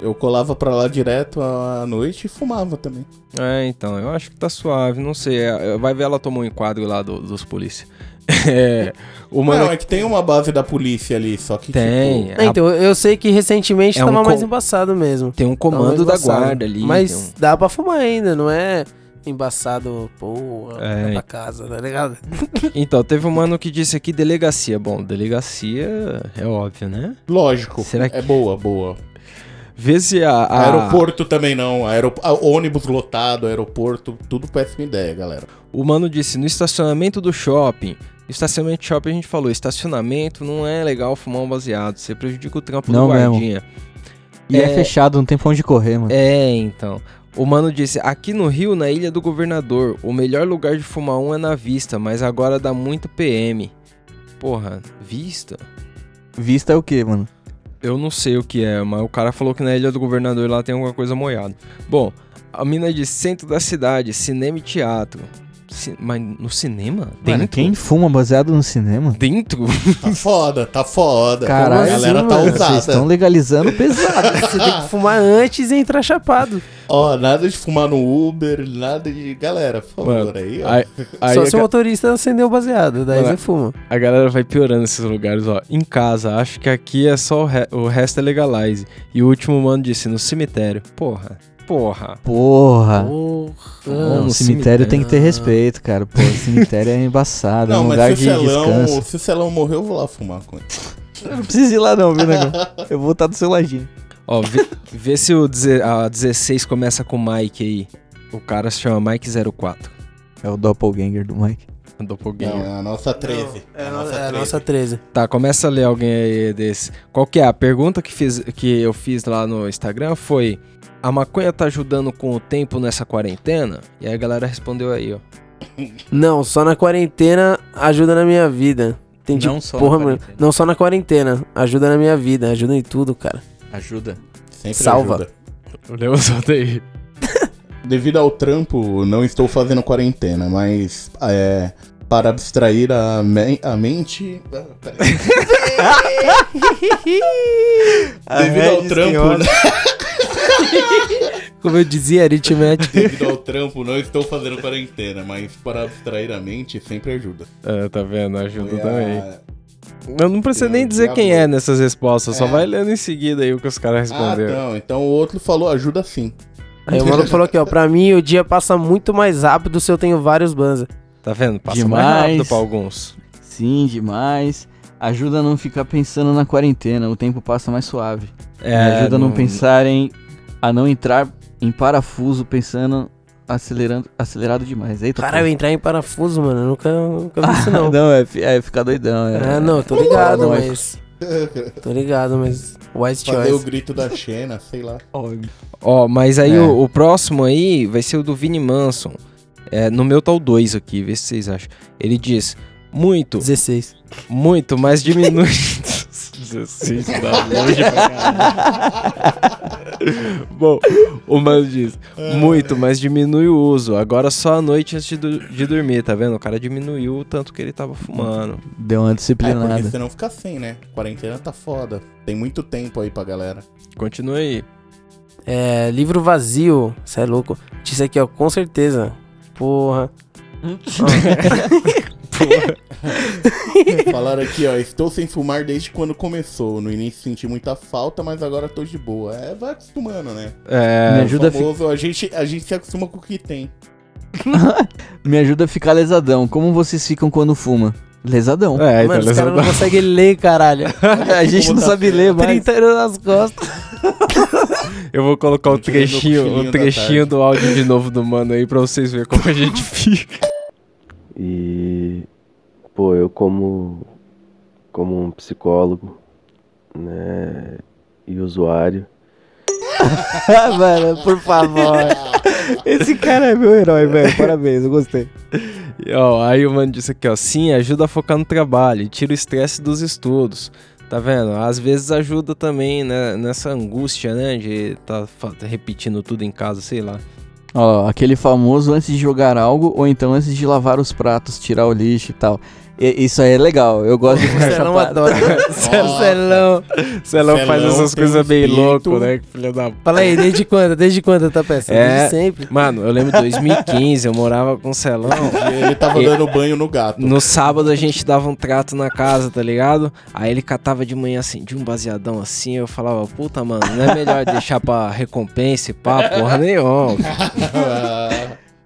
Eu colava pra lá direto à noite e fumava também. É, então, eu acho que tá suave, não sei. é, Vai ver, ela tomou um enquadro lá do- dos polícia. (laughs) É, o mano Não, é que tem uma base da polícia ali, só que tem. tipo... É, então, eu sei que recentemente É um tava mais com- embaçado mesmo. Tem um mais comando da guarda ali. Mas um- dá pra fumar ainda, não é embaçado, porra, É. pra casa, tá ligado? (laughs) Então, teve um mano que disse aqui delegacia. Bom, delegacia é óbvio, né? Lógico. Será que- É boa, boa. Vê se a. a- Aeroporto também não. Aerop... Ônibus lotado, aeroporto, tudo péssima ideia, galera. O mano disse: no estacionamento do shopping. Estacionamento de shopping a gente falou: estacionamento não é legal fumar um baseado. Você prejudica o trampo Não do mesmo. guardinha. E é... É- fechado, não tem pra onde correr, mano. É, então. O mano disse: aqui no Rio, na Ilha do Governador, o melhor lugar de fumar um é na vista, mas agora dá muito PM. Porra, vista? Vista é o quê, mano? Eu não sei o que é, mas o cara falou que na Ilha do Governador lá tem alguma coisa moiada. Bom, a mina de centro da cidade, cinema e teatro. Ci- mas no cinema? Dentro? Mano, quem fuma baseado no cinema? Dentro? Tá (laughs) foda, tá foda. Caralho, a galera assim, tá mano? Vocês estão ousada. legalizando pesado. Você tem que fumar antes e entrar chapado. Ó, nada de fumar no Uber, nada de. Galera, por favor, Mano, aí, ó. Aí, aí Só se o ga- motorista acendeu o baseado, daí Mano, você fuma. a galera vai piorando esses lugares, ó. Em casa, acho que aqui é só o, re- o resto é legalize. E o último mano disse no cemitério. Porra, porra. Porra. Porra. Não, o cemitério tem que ter respeito, cara. Pô, o cemitério é embaçado, é Não, um mas lugar se de o, Celão, descanso. se o Celão morreu, eu vou lá fumar com ele. Eu não preciso ir lá não, viu, negão? Eu vou estar do seu ladinho. Ó, vê, vê se o deze- a 16 começa com Mike aí. O cara se chama Mike 04. É o doppelganger do Mike. Doppelganger. Não, é a nossa 13. É, a nossa é a 13. nossa 13. Tá, começa a ler alguém aí desse. Qual que é? A pergunta que, fiz, que eu fiz lá no Instagram foi: A maconha tá ajudando com o tempo nessa quarentena? E aí a galera respondeu aí, ó. Não, só na quarentena ajuda na minha vida. Entendi. Não só na Porra, mano. quarentena. Não só na quarentena. Ajuda na minha vida. Ajuda em tudo, cara. Ajuda. Sempre Salva. ajuda. O solta aí. Devido ao trampo, não estou fazendo quarentena, mas é, para abstrair a, me- a mente. Ah, peraí. (laughs) Devido ao trampo, Como eu dizia, aritmética. devido ao trampo, não estou fazendo quarentena, mas para abstrair a mente sempre ajuda. É, tá vendo? Ajuda Foi a- também. Eu não preciso Eu nem dizer quem é nessas respostas, só É. vai lendo em seguida aí o que os caras Ah, responderam. não. Então o outro falou ajuda sim. Aí o maluco falou aqui, ó. Pra mim, o dia passa muito mais rápido se eu tenho vários banza. Tá vendo? Passa Demais. mais rápido pra alguns. Sim, demais. Ajuda a não ficar pensando na quarentena, o tempo passa mais suave. É, ajuda a não não- pensar em. a não entrar em parafuso pensando acelerando, acelerado demais. Eita, Cara, eu entrar em parafuso, mano. Eu nunca, nunca vi isso, não. (laughs) não, é, é ficar doidão. É, É, não, tô ligado, mas. (laughs) Tô ligado, mas. Wise Fazer o choice. grito da Xena, sei lá. (laughs) Ó, mas aí É. o, o próximo aí vai ser o do Vini Manson. É, no meu tá o 2 aqui, vê se vocês acham. Ele diz: muito, 16. muito, mas diminui. 16 tá longe pra caralho. Bom, o mano diz: muito, mas diminui o uso. Agora só à noite antes de, du- de dormir, tá vendo? O cara diminuiu o tanto que ele tava fumando. Deu uma É, disciplinada. porque senão fica sem, né? Quarentena tá foda. Tem muito tempo aí pra galera. Continua aí. É, livro vazio. Cê é louco. Disse aqui, ó, com certeza. Porra. (laughs) (laughs) Falaram aqui, ó, estou sem fumar desde quando começou. No início senti muita falta, mas agora tô de boa. É, vai acostumando, né? É, Me ajuda a fi- famoso, a gente, a gente se acostuma com o que tem. (laughs) Me ajuda a ficar lesadão. Como vocês ficam quando fuma? Lesadão. É, Mano, então, os caras não conseguem ler, caralho. (laughs) a gente Como não tá sabe ler mais. 30 anos nas costas. Eu vou colocar o no trechinho, o trechinho do áudio de novo do mano aí pra vocês verem como a gente fica. E, pô, eu como, como um psicólogo, né, e usuário, Ah, (laughs) mano, por favor. Esse cara é meu herói, velho. Parabéns, eu gostei. E, ó, aí o mano disse aqui, ó, sim, ajuda a focar no trabalho, e tira o estresse dos estudos. Tá vendo? Às vezes ajuda também né, nessa angústia, né, de tá repetindo tudo em casa, sei lá. Ó, aquele famoso antes de jogar algo ou então antes de lavar os pratos, tirar o lixo e tal. E- isso aí é legal. Eu gosto de (laughs) ficar Celão chapado. adora. (laughs) Celão. Celão faz essas coisas bem louco, né, que filho da Fala aí, desde quando? Desde quando tá peça? É. Desde sempre. Mano, eu lembro de 2015, eu morava com o Celão. (laughs) E ele tava E- dando banho no gato. No sábado a gente dava um trato na casa, tá ligado? Aí ele catava de manhã assim, de um baseadão assim, eu falava, puta, mano, não é melhor deixar pra recompensa e pá, porra nenhuma.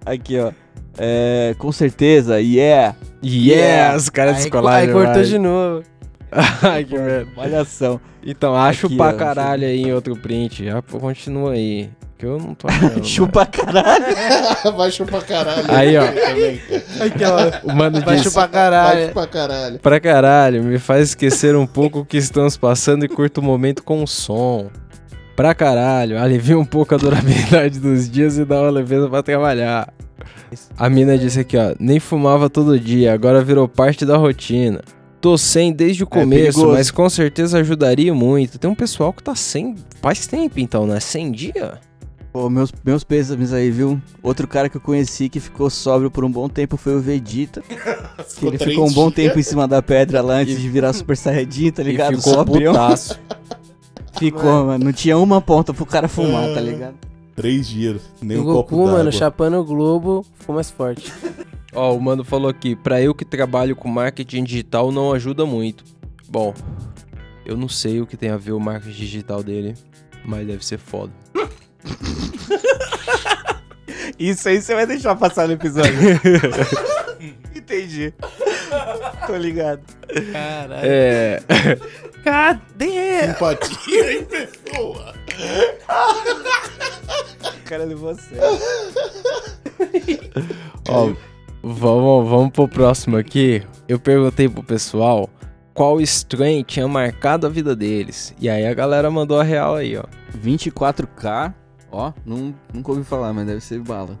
Aqui, ó. É, com certeza, yeah. Yeah, os caras descolaram aí cortou de novo. (laughs) Ai, que merda. Malhação. Então, acho Aqui, pra ó, caralho aí em outro print. Já pô, continua aí. Que eu não tô (laughs) achando. Chupa caralho. (laughs) Vai chupar caralho. Aí, ó. Ó. O mano Vai disse, chupar Vai caralho. chupar caralho. pra caralho, me faz esquecer um pouco o que estamos passando e curto o momento com o som. Pra caralho, alivia um pouco a durabilidade dos dias e dá uma leveza pra trabalhar. A mina disse aqui, ó, nem fumava todo dia, agora virou parte da rotina. Tô sem desde o começo, perigoso. mas com certeza ajudaria muito. Tem um pessoal que tá sem faz tempo então, né? 100 dias? Pô, meus, meus pêsames aí, viu? Outro cara que eu conheci que ficou sóbrio por um bom tempo foi o Vegeta. (laughs) Que ele ficou um bom tempo em cima da pedra lá (laughs) antes de virar Super Saiyajin, tá ligado? E ficou Sóbrio. putaço. (laughs) Ficou, mano. Não tinha uma ponta pro cara fumar, tá ligado? Três dias. Nem O um copo Goku, mano, d'água. chapando o globo, ficou mais forte. (laughs) Ó, o mano falou aqui, pra eu que trabalho com marketing digital não ajuda muito. Bom, eu não sei o que tem a ver o marketing digital dele, mas deve ser foda. (laughs) Isso aí você vai deixar passar no episódio. (laughs) Entendi. (laughs) Tô ligado. Caralho. É. Cadê? Simpatia em pessoa. O cara levou a sério. (laughs) Ó, vamos, vamos pro próximo aqui. Eu perguntei pro pessoal qual strain tinha marcado a vida deles. E aí a galera mandou a real aí, ó. 24K, ó, não, nunca ouvi falar, mas deve ser bala.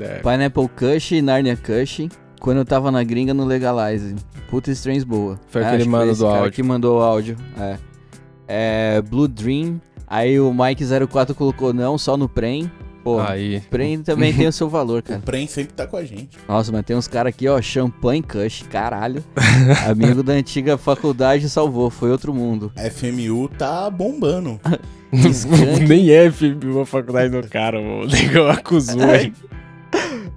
É. Pineapple Kush e Narnia Kush. Quando eu tava na gringa no Legalize. Puta strains boa. Foi É, aquele mano do cara áudio. que mandou o áudio. É. É. Blue Dream. Aí o Mike04 colocou não, só no Prem. Pô, Aí. Prem também tem o seu valor, (laughs) O cara. Prem sempre tá com a gente. Nossa, mas tem uns caras aqui, ó, Champagne Kush, caralho. (laughs) Amigo da antiga faculdade salvou, foi outro mundo. A FMU tá bombando. (laughs) Nem é filho uma faculdade do cara, mano. O negão acusou aí.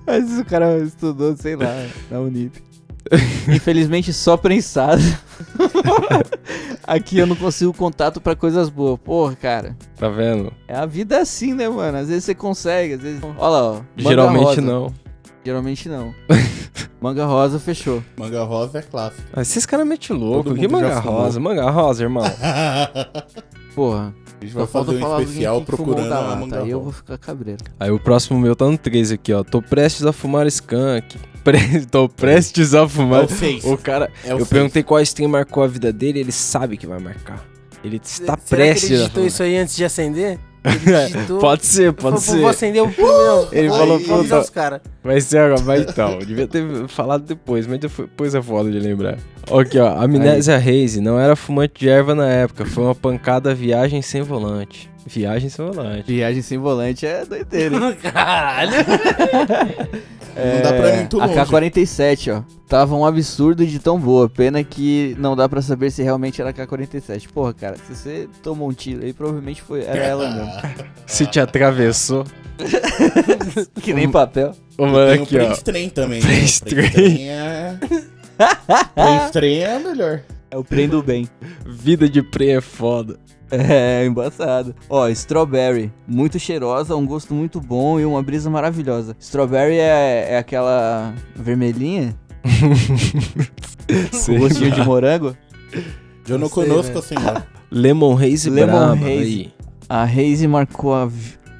Mas o cara estudou, sei lá, na Unip. (laughs) Infelizmente só prensado. (laughs) Aqui eu não consigo contato pra coisas boas. Porra, cara. Tá vendo? É a vida assim, né, mano? Às vezes você consegue, às vezes. Olha lá, ó. Geralmente rosa. não. Geralmente não. (laughs) Manga rosa fechou. Manga rosa é clássico. Mas esses caras metem louco. Que manga rosa? Manga rosa, irmão. Porra. A gente vai fazer um especial que procurando da a manga Aí eu vou ficar cabreiro. Aí o próximo meu tá no 3 aqui, ó. Tô prestes a fumar skunk. Pre- (laughs) Tô prestes a fumar. É o. O cara. É o eu seis. perguntei qual stream marcou a vida dele, ele sabe que vai marcar. Ele está Será que prestes ele a fumar. isso aí antes de acender? (laughs) Digitou. Pode ser, pode ser. Vou acender o não. Ele vou- falou, puta. Vai ser agora, vai então. (laughs) Devia ter falado depois, mas depois é foda de lembrar. Aqui, ó. Amnésia Haze não era fumante de erva na época. Foi uma pancada viagem sem volante. Viagem sem volante. Viagem sem volante é doideira. (laughs) Caralho. Não dá pra ir muito a longe. K-47, ó. Tava um absurdo de tão boa. Pena que não dá pra saber se realmente era a K-47. Porra, cara, se você tomou um tiro aí, provavelmente foi, era ela mesmo. (laughs) Se te atravessou. (laughs) que nem papel. Ô, mano, Tem o aqui, ó. Prince Trem também. né? Prince O Prince Trem. Trem é... Trem é melhor. É o prendo bem. Vida de pre é foda. É, (laughs) embaçado. Ó, Strawberry. Muito cheirosa, um gosto muito bom e uma brisa maravilhosa. Strawberry é, é aquela vermelhinha? (laughs) Sei Com gostinho de morango? Eu não Não sei, conosco, velho. senhor. Lemon Haze Lemon. Haze. Aí. A Haze marcou a.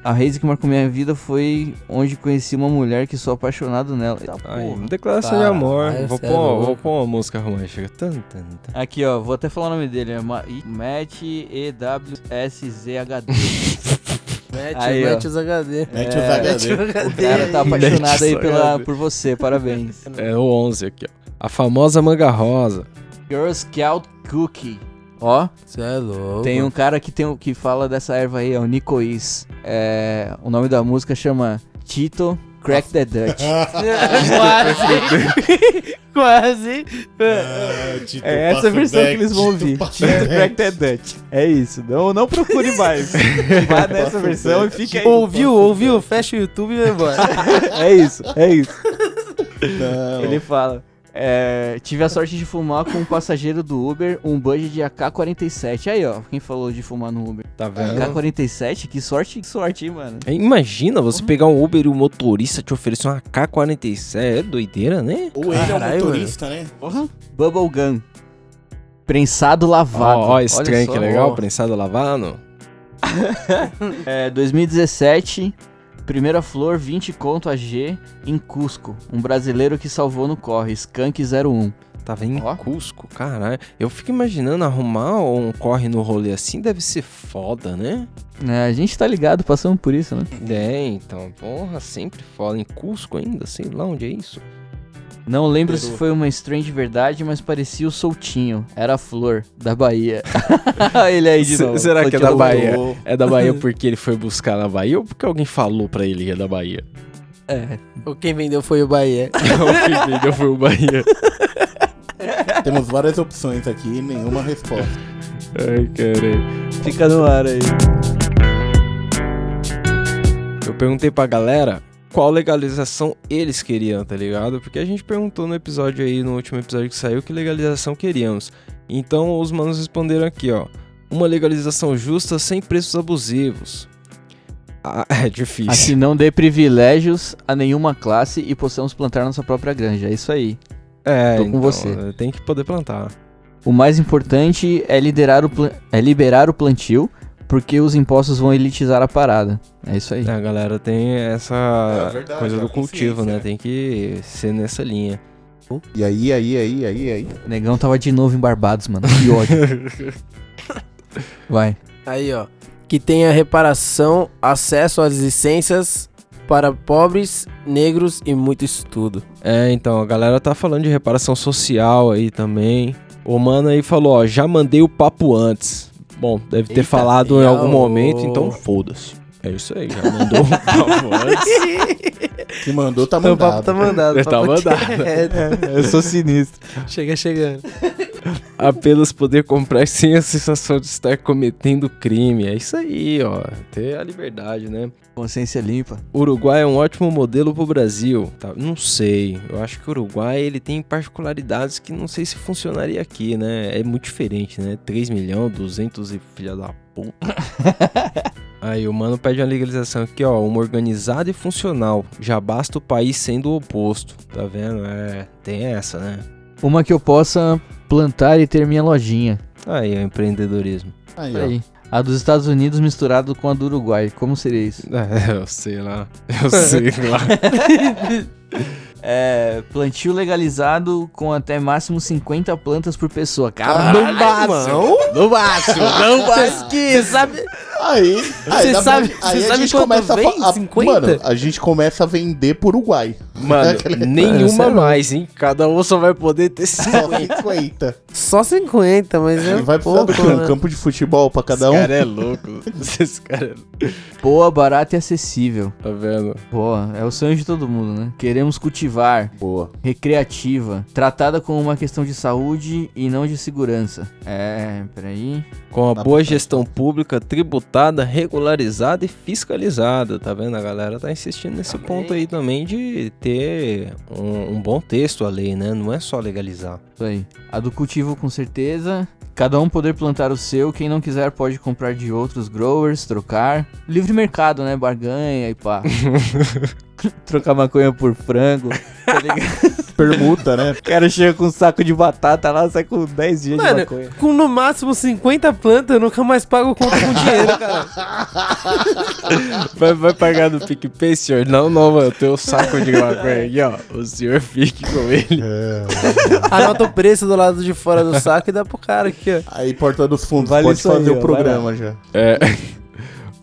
A Haze que marcou minha vida foi onde conheci uma mulher que sou apaixonado nela. Eita porra. declaração de amor. Vou cê é pôr, louco. vou pôr uma música romântica. Tan, tan, tan. Aqui, ó, vou até falar o nome dele. É Ma- Matt EWSZHD. (laughs) Mete, Aí, mete os HD. Mete É, os HD. O cara tá apaixonado aí pela, por você, parabéns. É o 11 aqui, ó. A famosa manga rosa. Girl Scout Cookie. Ó, Cê é louco. tem um cara que, tem, que fala dessa erva aí, é o Nicois. É, o nome da música chama Tito Crack the Dutch. (laughs) Quase. Quase. Ah, É essa versão back, que eles vão ouvir. Tito. Crack the Dutch. É isso. Não, não procure mais. (laughs) Vá nessa versão e fique aí. Ouviu, ouviu? Fecha o YouTube e vai embora. É isso, é isso. Não. Ele fala. É, tive a sorte de fumar com um passageiro do Uber, um budget de AK-47. Aí, ó, quem falou de fumar no Uber? Tá vendo? AK-47? Que sorte, que sorte, hein, mano. Imagina você pegar um Uber e o motorista te oferecer uma K-47. É doideira, né? Ou ele é um motorista, né? Porra. Bubblegum. Prensado lavado. Ó, Olha trem só. que é legal, Ó. prensado lavado. (laughs) É, 2017, primeira flor, 20 conto a G em Cusco. Um brasileiro que salvou no corre, Skunk 01. Tava em Ó. Cusco, caralho. Eu fico imaginando arrumar um corre no rolê assim deve ser foda, né? É, a gente tá ligado, passamos por isso, né? É, então, porra, sempre foda. Em Cusco ainda, sei lá onde é isso. Não lembro se Peru. foi uma strain de verdade, mas parecia o Soltinho. Era a flor, da Bahia. (laughs) Ele aí de Se- novo. será que é da Bahia? Voltou. É da Bahia porque ele foi buscar na Bahia ou porque alguém falou pra ele que é da Bahia? É. O quem vendeu foi o Bahia. (laughs) o que vendeu foi o Bahia. Temos várias opções aqui e nenhuma resposta. Ai, caralho. Fica no ar aí. Eu perguntei pra galera qual legalização eles queriam, tá ligado? Porque a gente perguntou no episódio aí, no último episódio que saiu, que legalização queríamos. Então os manos responderam aqui, ó. Uma legalização justa sem preços abusivos. Ah, (laughs) é difícil. Assim não dê privilégios a nenhuma classe e possamos plantar nossa própria granja. É isso aí. É, Tô com então, você. Tem que poder plantar. O mais importante é, liderar o é liberar o plantio, porque os impostos vão elitizar a parada. É isso aí. A galera tem essa É verdade, coisa a do cultivo, né? né? Tem que ser nessa linha. E aí, aí, aí, aí, aí. O negão tava de novo em Barbados, mano. Que ódio. (laughs) Vai. Aí, ó. Que tenha reparação, acesso às licenças para pobres, negros e muito estudo. É, então, a galera tá falando de reparação social aí também. O mano aí falou, ó, já mandei o papo antes. Bom, deve ter Eita, falado em algum momento, então foda-se. É isso aí, já mandou o papo antes. Que mandou, tá Então, o mandado. papo tá mandado. Tá mandado. (laughs) direto. (laughs) Eu sou sinistro. Chega chegando. (laughs) Apenas poder comprar sem a sensação de estar cometendo crime. É isso aí, ó. Ter a liberdade, né? Consciência limpa. Uruguai é um ótimo modelo pro Brasil. Tá, não sei. Eu acho que o Uruguai ele tem particularidades que não sei se funcionaria aqui, né? É muito diferente, né? 3 milhões, 200 e filha da puta. (laughs) Aí o mano pede uma legalização aqui, ó. Uma organizada e funcional. Já basta o país sendo o oposto. Tá vendo? É. Tem essa, né? Uma que eu possa plantar e ter minha lojinha. Aí, é empreendedorismo. Aí, Aí. A dos Estados Unidos misturado com a do Uruguai. Como seria isso? (laughs) É, eu sei lá. Eu sei (laughs) lá. É, plantio legalizado com até máximo 50 plantas por pessoa. Caralho, No máximo. No máximo, não máximo. Você sabe. Aí, aí, Cê dá sabe- pra- aí cê a sabe gente começa vem? a, fa- a 50? Mano, a gente começa a vender pro Uruguai. Mano, (laughs) nenhuma mais, hein? Cada um só vai poder ter Só 50. 50. Só 50, mas é vai precisar pouco, do quê? Um né? campo de futebol pra cada um? (laughs) Esse cara é louco. Esse cara é... Boa, barata e acessível. Tá vendo? Boa, é o sonho de todo mundo, né? Queremos cultivar. Boa. Recreativa. Tratada como uma questão de saúde e não de segurança. É, peraí. Com a Dá boa gestão pública, regularizada e fiscalizada, tá vendo? A galera tá insistindo nesse ponto aí também de ter um, um bom texto a lei, né? Não é só legalizar. Isso aí. A do cultivo, com certeza. Cada um poder plantar o seu. Quem não quiser pode comprar de outros growers, trocar. Livre mercado, né? Barganha e pá. (laughs) (laughs) Trocar maconha por frango. Tá ligado? (laughs) Permuta, né? O cara chega com um saco de batata lá, sai com 10 dias de Mano, maconha. com no máximo 50 plantas, eu nunca mais pago conta com dinheiro, cara. (laughs) Vai, vai pagar no PicPay, senhor? Não, não, mano. Tem o saco de maconha aqui, ó. O senhor fique com ele. Anota o preço do lado de fora do saco e dá pro cara aqui, ó. Aí, Porta dos Fundos, Vale pode aí, fazer ó, o programa já. É.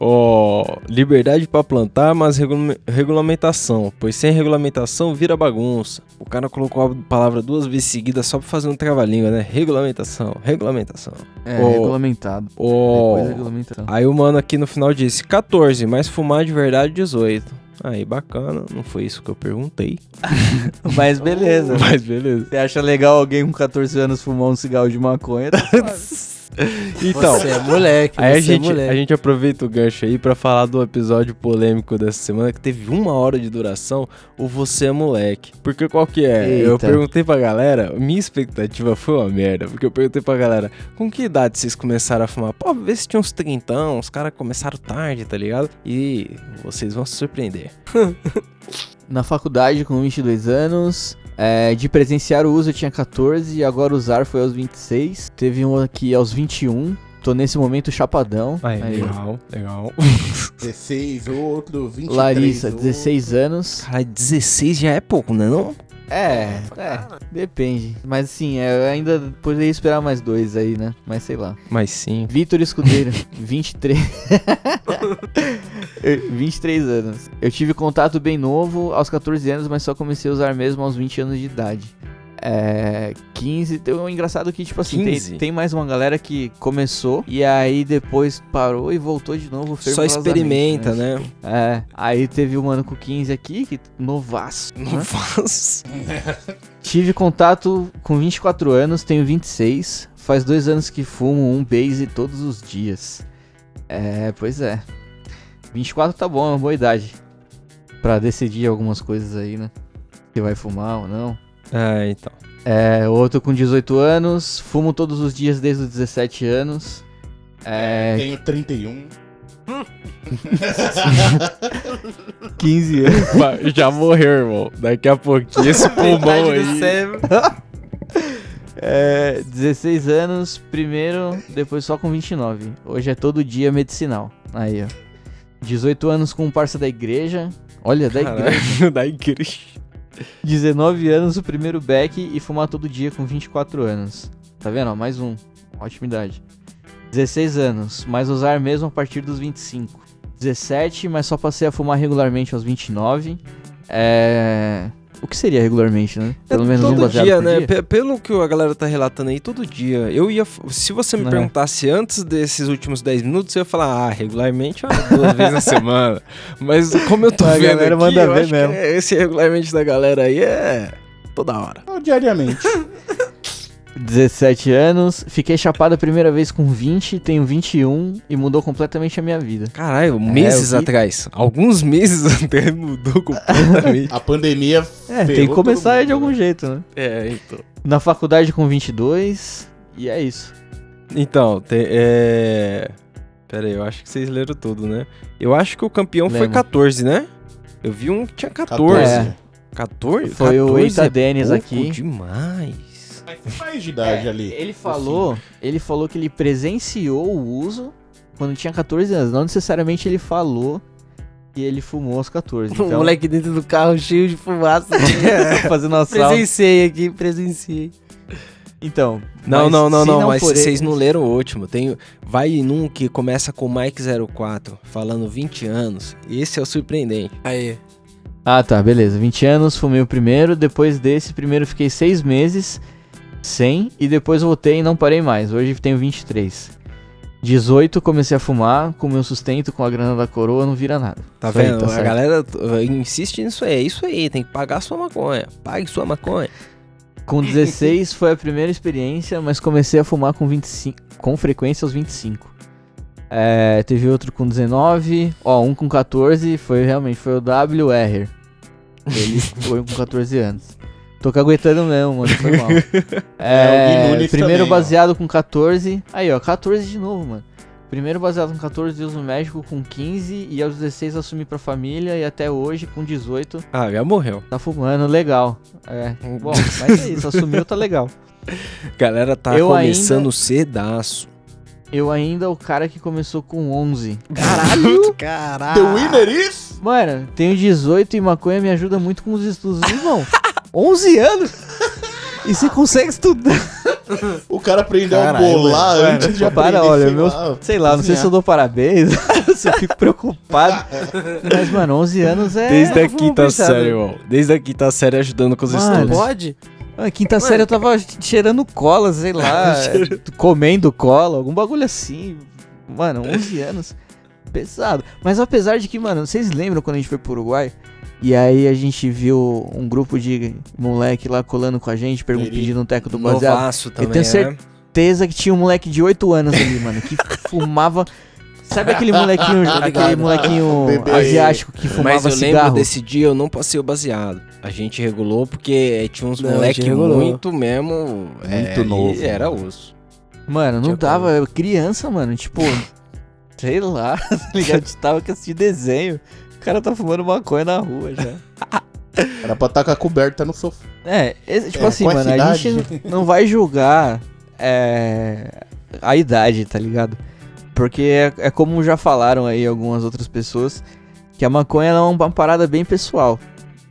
Ó, liberdade pra plantar, mas regula- regulamentação, pois sem regulamentação vira bagunça. O cara colocou a palavra duas vezes seguidas só pra fazer um trava-língua, né? Regulamentação, regulamentação. É, Ó, regulamentado. Ó, regulamentação. aí o mano aqui no final disse 14, mas fumar de verdade 18. Aí, bacana, não foi isso que eu perguntei. (laughs) Mas beleza. (laughs) Mas beleza. Você acha legal alguém com 14 anos fumar um cigarro de maconha? (laughs) (laughs) Então, Você é moleque, Aí a é gente, moleque. a gente aproveita o gancho aí pra falar do episódio polêmico dessa semana que teve uma hora de duração, o Você é Moleque. Porque qual que é? Eu Eita. perguntei pra galera, minha expectativa foi uma merda, porque eu perguntei pra galera, com que idade vocês começaram a fumar? Pô, vê se tinha uns 30, os caras começaram tarde, tá ligado? E vocês vão se surpreender. (laughs) Na faculdade, com 22 anos. É, de presenciar o uso eu tinha 14 e agora usar foi aos 26. Teve um aqui aos 21. Tô nesse momento chapadão. Aí, Aí. legal, legal. (laughs) 16, outro, 23. Larissa, outro. 16 anos. Cara, 16 já é pouco, né não? É, é, depende. Mas assim, é, eu ainda poderia esperar mais dois aí, né? Mas sei lá. Mas sim. Vitor Escudeiro, (laughs) 23. 23 (laughs) anos. Eu tive contato bem novo aos 14 anos, mas só comecei a usar mesmo aos 20 anos de idade. É. 15. Tem um engraçado que, tipo assim, tem, 15? tem mais uma galera que começou e aí depois parou e voltou de novo. Só experimenta, né? É. Aí teve o mano com 15 aqui, que novaço. Né? faço. (laughs) Tive contato com 24 anos, tenho 26. Faz dois anos que fumo um base todos os dias. É, pois é. 24 tá bom, é uma boa idade. Pra decidir algumas coisas aí, né? Se vai fumar ou não. É, então. É, outro com 18 anos, fumo todos os dias desde os 17 anos. É, Tenho 31. 15 (laughs) anos. (laughs) Já morreu, irmão. Daqui a pouquinho esse (laughs) pulmão aí. É, 16 anos, primeiro, depois só com 29. Hoje é todo dia medicinal. Aí, ó. 18 anos com um parça da igreja. Olha, da igreja. Caralho, da igreja. 19 anos, o primeiro back e fumar todo dia com 24 anos. Tá vendo? Mais um. Ótima idade. 16 anos, mas usar mesmo a partir dos 25. 17, mas só passei a fumar regularmente aos 29. É. O que seria regularmente, né? Pelo menos um todo baseado dia, por né? dia? Pe- Pelo que a galera tá relatando aí, todo dia. Eu ia. Se você me É. perguntasse antes desses últimos 10 minutos, eu ia falar, ah, regularmente duas vezes na semana. (laughs) Mas como eu tô A vendo galera aqui, manda eu ver mesmo. é- esse regularmente da galera aí é toda hora. Não, diariamente. (laughs) 17 anos, fiquei chapado a primeira vez com 20, tenho 21 e mudou completamente a minha vida. Caralho, É, meses eu vi- atrás. Alguns meses (laughs) até mudou completamente. (laughs) A pandemia É, tem que começar de algum né? jeito, né? é, então. Na faculdade com 22, e é isso. Então, tem, é. Pera aí, eu acho que vocês leram tudo, né? Eu acho que o campeão foi Lemos. 14, né? Eu vi um que tinha 14. 14. É. 14? Foi o 14 Eita é Denis aqui. demais. Mas tem mais de idade ali. Ele falou, ele falou que ele presenciou o uso quando tinha 14 anos. Não necessariamente ele falou que ele fumou aos 14. O Então, moleque dentro do carro cheio de fumaça. (laughs) fazendo assalto. presenciei aqui, presenciei. Então, Não, não, não, se não, mas vocês ele- não leram o último. Tem, vai num que começa com Mike 04, falando 20 anos. Esse é o surpreendente. Aí. Ah, tá, beleza. 20 anos, fumei o primeiro. Depois desse, primeiro fiquei 6 meses sem. E depois voltei e não parei mais. Hoje tenho 23. 18, comecei a fumar. Com meu sustento, com a grana da coroa, não vira nada. Tá Isso aí, vendo? tá a certo. galera insiste nisso aí. É isso aí, tem que pagar sua maconha. Pague sua maconha. Com 16 foi a primeira experiência, mas comecei a fumar com 25, com frequência aos 25. É, teve outro com 19, ó, um com 14, foi realmente, foi o WR. Ele (laughs) foi com 14 anos. Tô caguetando mesmo, mano, foi mal. (laughs) É, É, primeiro também, ó. baseado com 14, aí ó, 14 de novo, mano. Primeiro baseado com 14, uso médico com 15 e aos 16 assumi pra família e até hoje com 18 Ah, já morreu. tá fumando, legal. É, bom, mas é isso, assumiu, tá legal. (laughs) Galera tá Eu começando ainda- cedaço. Eu ainda o cara que começou com 11. Caralho! (laughs) Caralho! The winner is... Mano, tenho 18 e maconha me ajuda muito com os estudos. Irmão, 11 anos? E você consegue estudar? O cara aprendeu Caralho, a bolar Mano, antes de aprender, para, olha, sei meus, lá, sei lá, não sei se eu dou parabéns, se eu fico preocupado. Mas, mano, 11 anos é... Desde a quinta série, irmão. Desde a quinta série ajudando com os Mano, estudos. Pode? Ah, quinta série eu tava cheirando cola, sei lá, (laughs) comendo cola, algum bagulho assim. Mano, 11 anos. Pesado. Mas apesar de que, mano, vocês lembram quando a gente foi pro Uruguai? E aí a gente viu um grupo de moleque lá colando com a gente, pedindo um teco do baseado. Também, tenho né? certeza que tinha um moleque de 8 anos ali, mano, que (laughs) fumava. Sabe aquele molequinho, (laughs) aquele molequinho Bebê. asiático que fumava Mas eu lembro cigarro? desse dia, eu não passei o baseado. A gente regulou porque tinha uns Não, a moleque gente regulou. muito mesmo. é, novo, Era osso. Mano, não Tinha dava, eu criança, mano, tipo, (laughs) sei lá, tá ligado? A gente tava que assistir desenho. O cara tá fumando maconha na rua já. (laughs) Era pra estar com a coberta no sofá. É, esse- tipo É, assim, mano, a idade. gente não vai julgar é, a idade, tá ligado? Porque é, é como já falaram aí algumas outras pessoas, que a maconha é uma parada bem pessoal,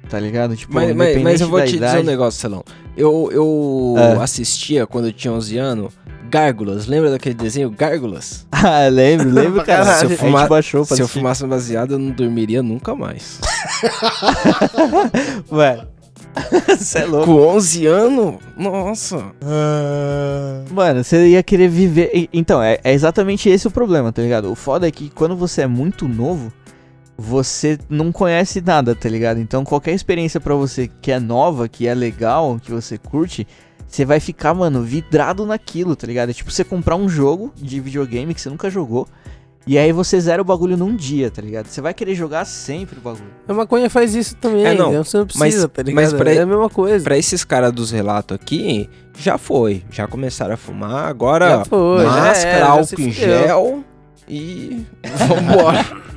tá ligado? Tipo, Mas, mas, mas eu vou te da dizer um idade- negócio, Celão. Eu, eu Ah. assistia quando eu tinha 11 anos Gárgulas. Lembra daquele desenho Gárgulas? (laughs) Ah, lembro, lembro, cara. Se eu a gente fumar- baixou pra Se eu fumasse baseado, eu não dormiria nunca mais. (laughs) Ué, (laughs) você é louco. Com 11 anos? Nossa. Mano, você ia querer viver. Então, é, é exatamente esse o problema, tá ligado? O foda é que quando você é muito novo, você não conhece nada, tá ligado? Então, qualquer experiência pra você que é nova, que é legal, que você curte, você vai ficar, mano, vidrado naquilo, tá ligado? É tipo você comprar um jogo de videogame que você nunca jogou. E aí você zera o bagulho num dia, tá ligado? Você vai querer jogar sempre o bagulho. A maconha faz isso também, É, não, então Você não precisa, mas- tá ligado? mas pra- É a mesma coisa. Pra esses caras dos relatos aqui, já foi. Já começaram a fumar. Agora, Já foi, máscara, já álcool em gel e (laughs) vambora.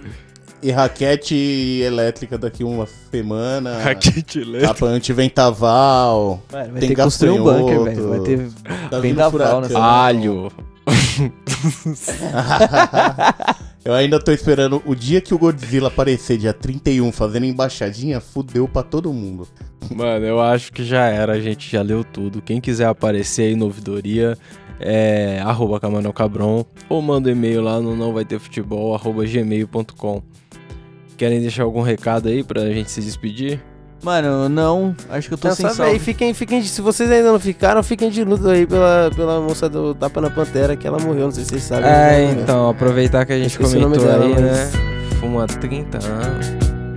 E raquete elétrica daqui uma semana. Raquete elétrica. Tapante vendaval. Mano, vai tem ter que construir um bunker, velho. Vai ter tá vendaval nessa- Alho. (laughs) Eu ainda tô esperando o dia que o Godzilla aparecer, dia 31, fazendo embaixadinha, fudeu pra todo mundo. Mano, eu acho que já era, a gente já leu tudo. Quem quiser aparecer aí no ouvidoria, é arroba Camanel Cabron ou manda um e-mail lá no não vai ter futebol, arroba gmail.com. Querem deixar algum recado aí pra gente se despedir? Mano, não. Acho que eu tô Não, sem sabe aí, fiquem, fiquem, se vocês ainda não ficaram, fiquem de luto aí pela, pela moça do Tapa na Pantera, que ela morreu, não sei se vocês sabem. É, então, aproveitar que a gente Esqueci comentou dela, aí, mas- né? Fuma 30 anos.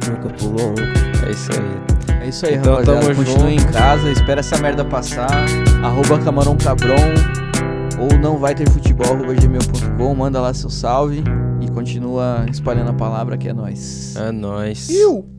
Nunca pulou um. É isso aí. É isso aí, Então, rapaziada. junto. em casa, espera essa merda passar. Arroba Camarão Cabron. Ou não vai ter futebol, arroba gmail.com. Manda lá seu salve. E continua espalhando a palavra que é nóis. É nóis. Iu!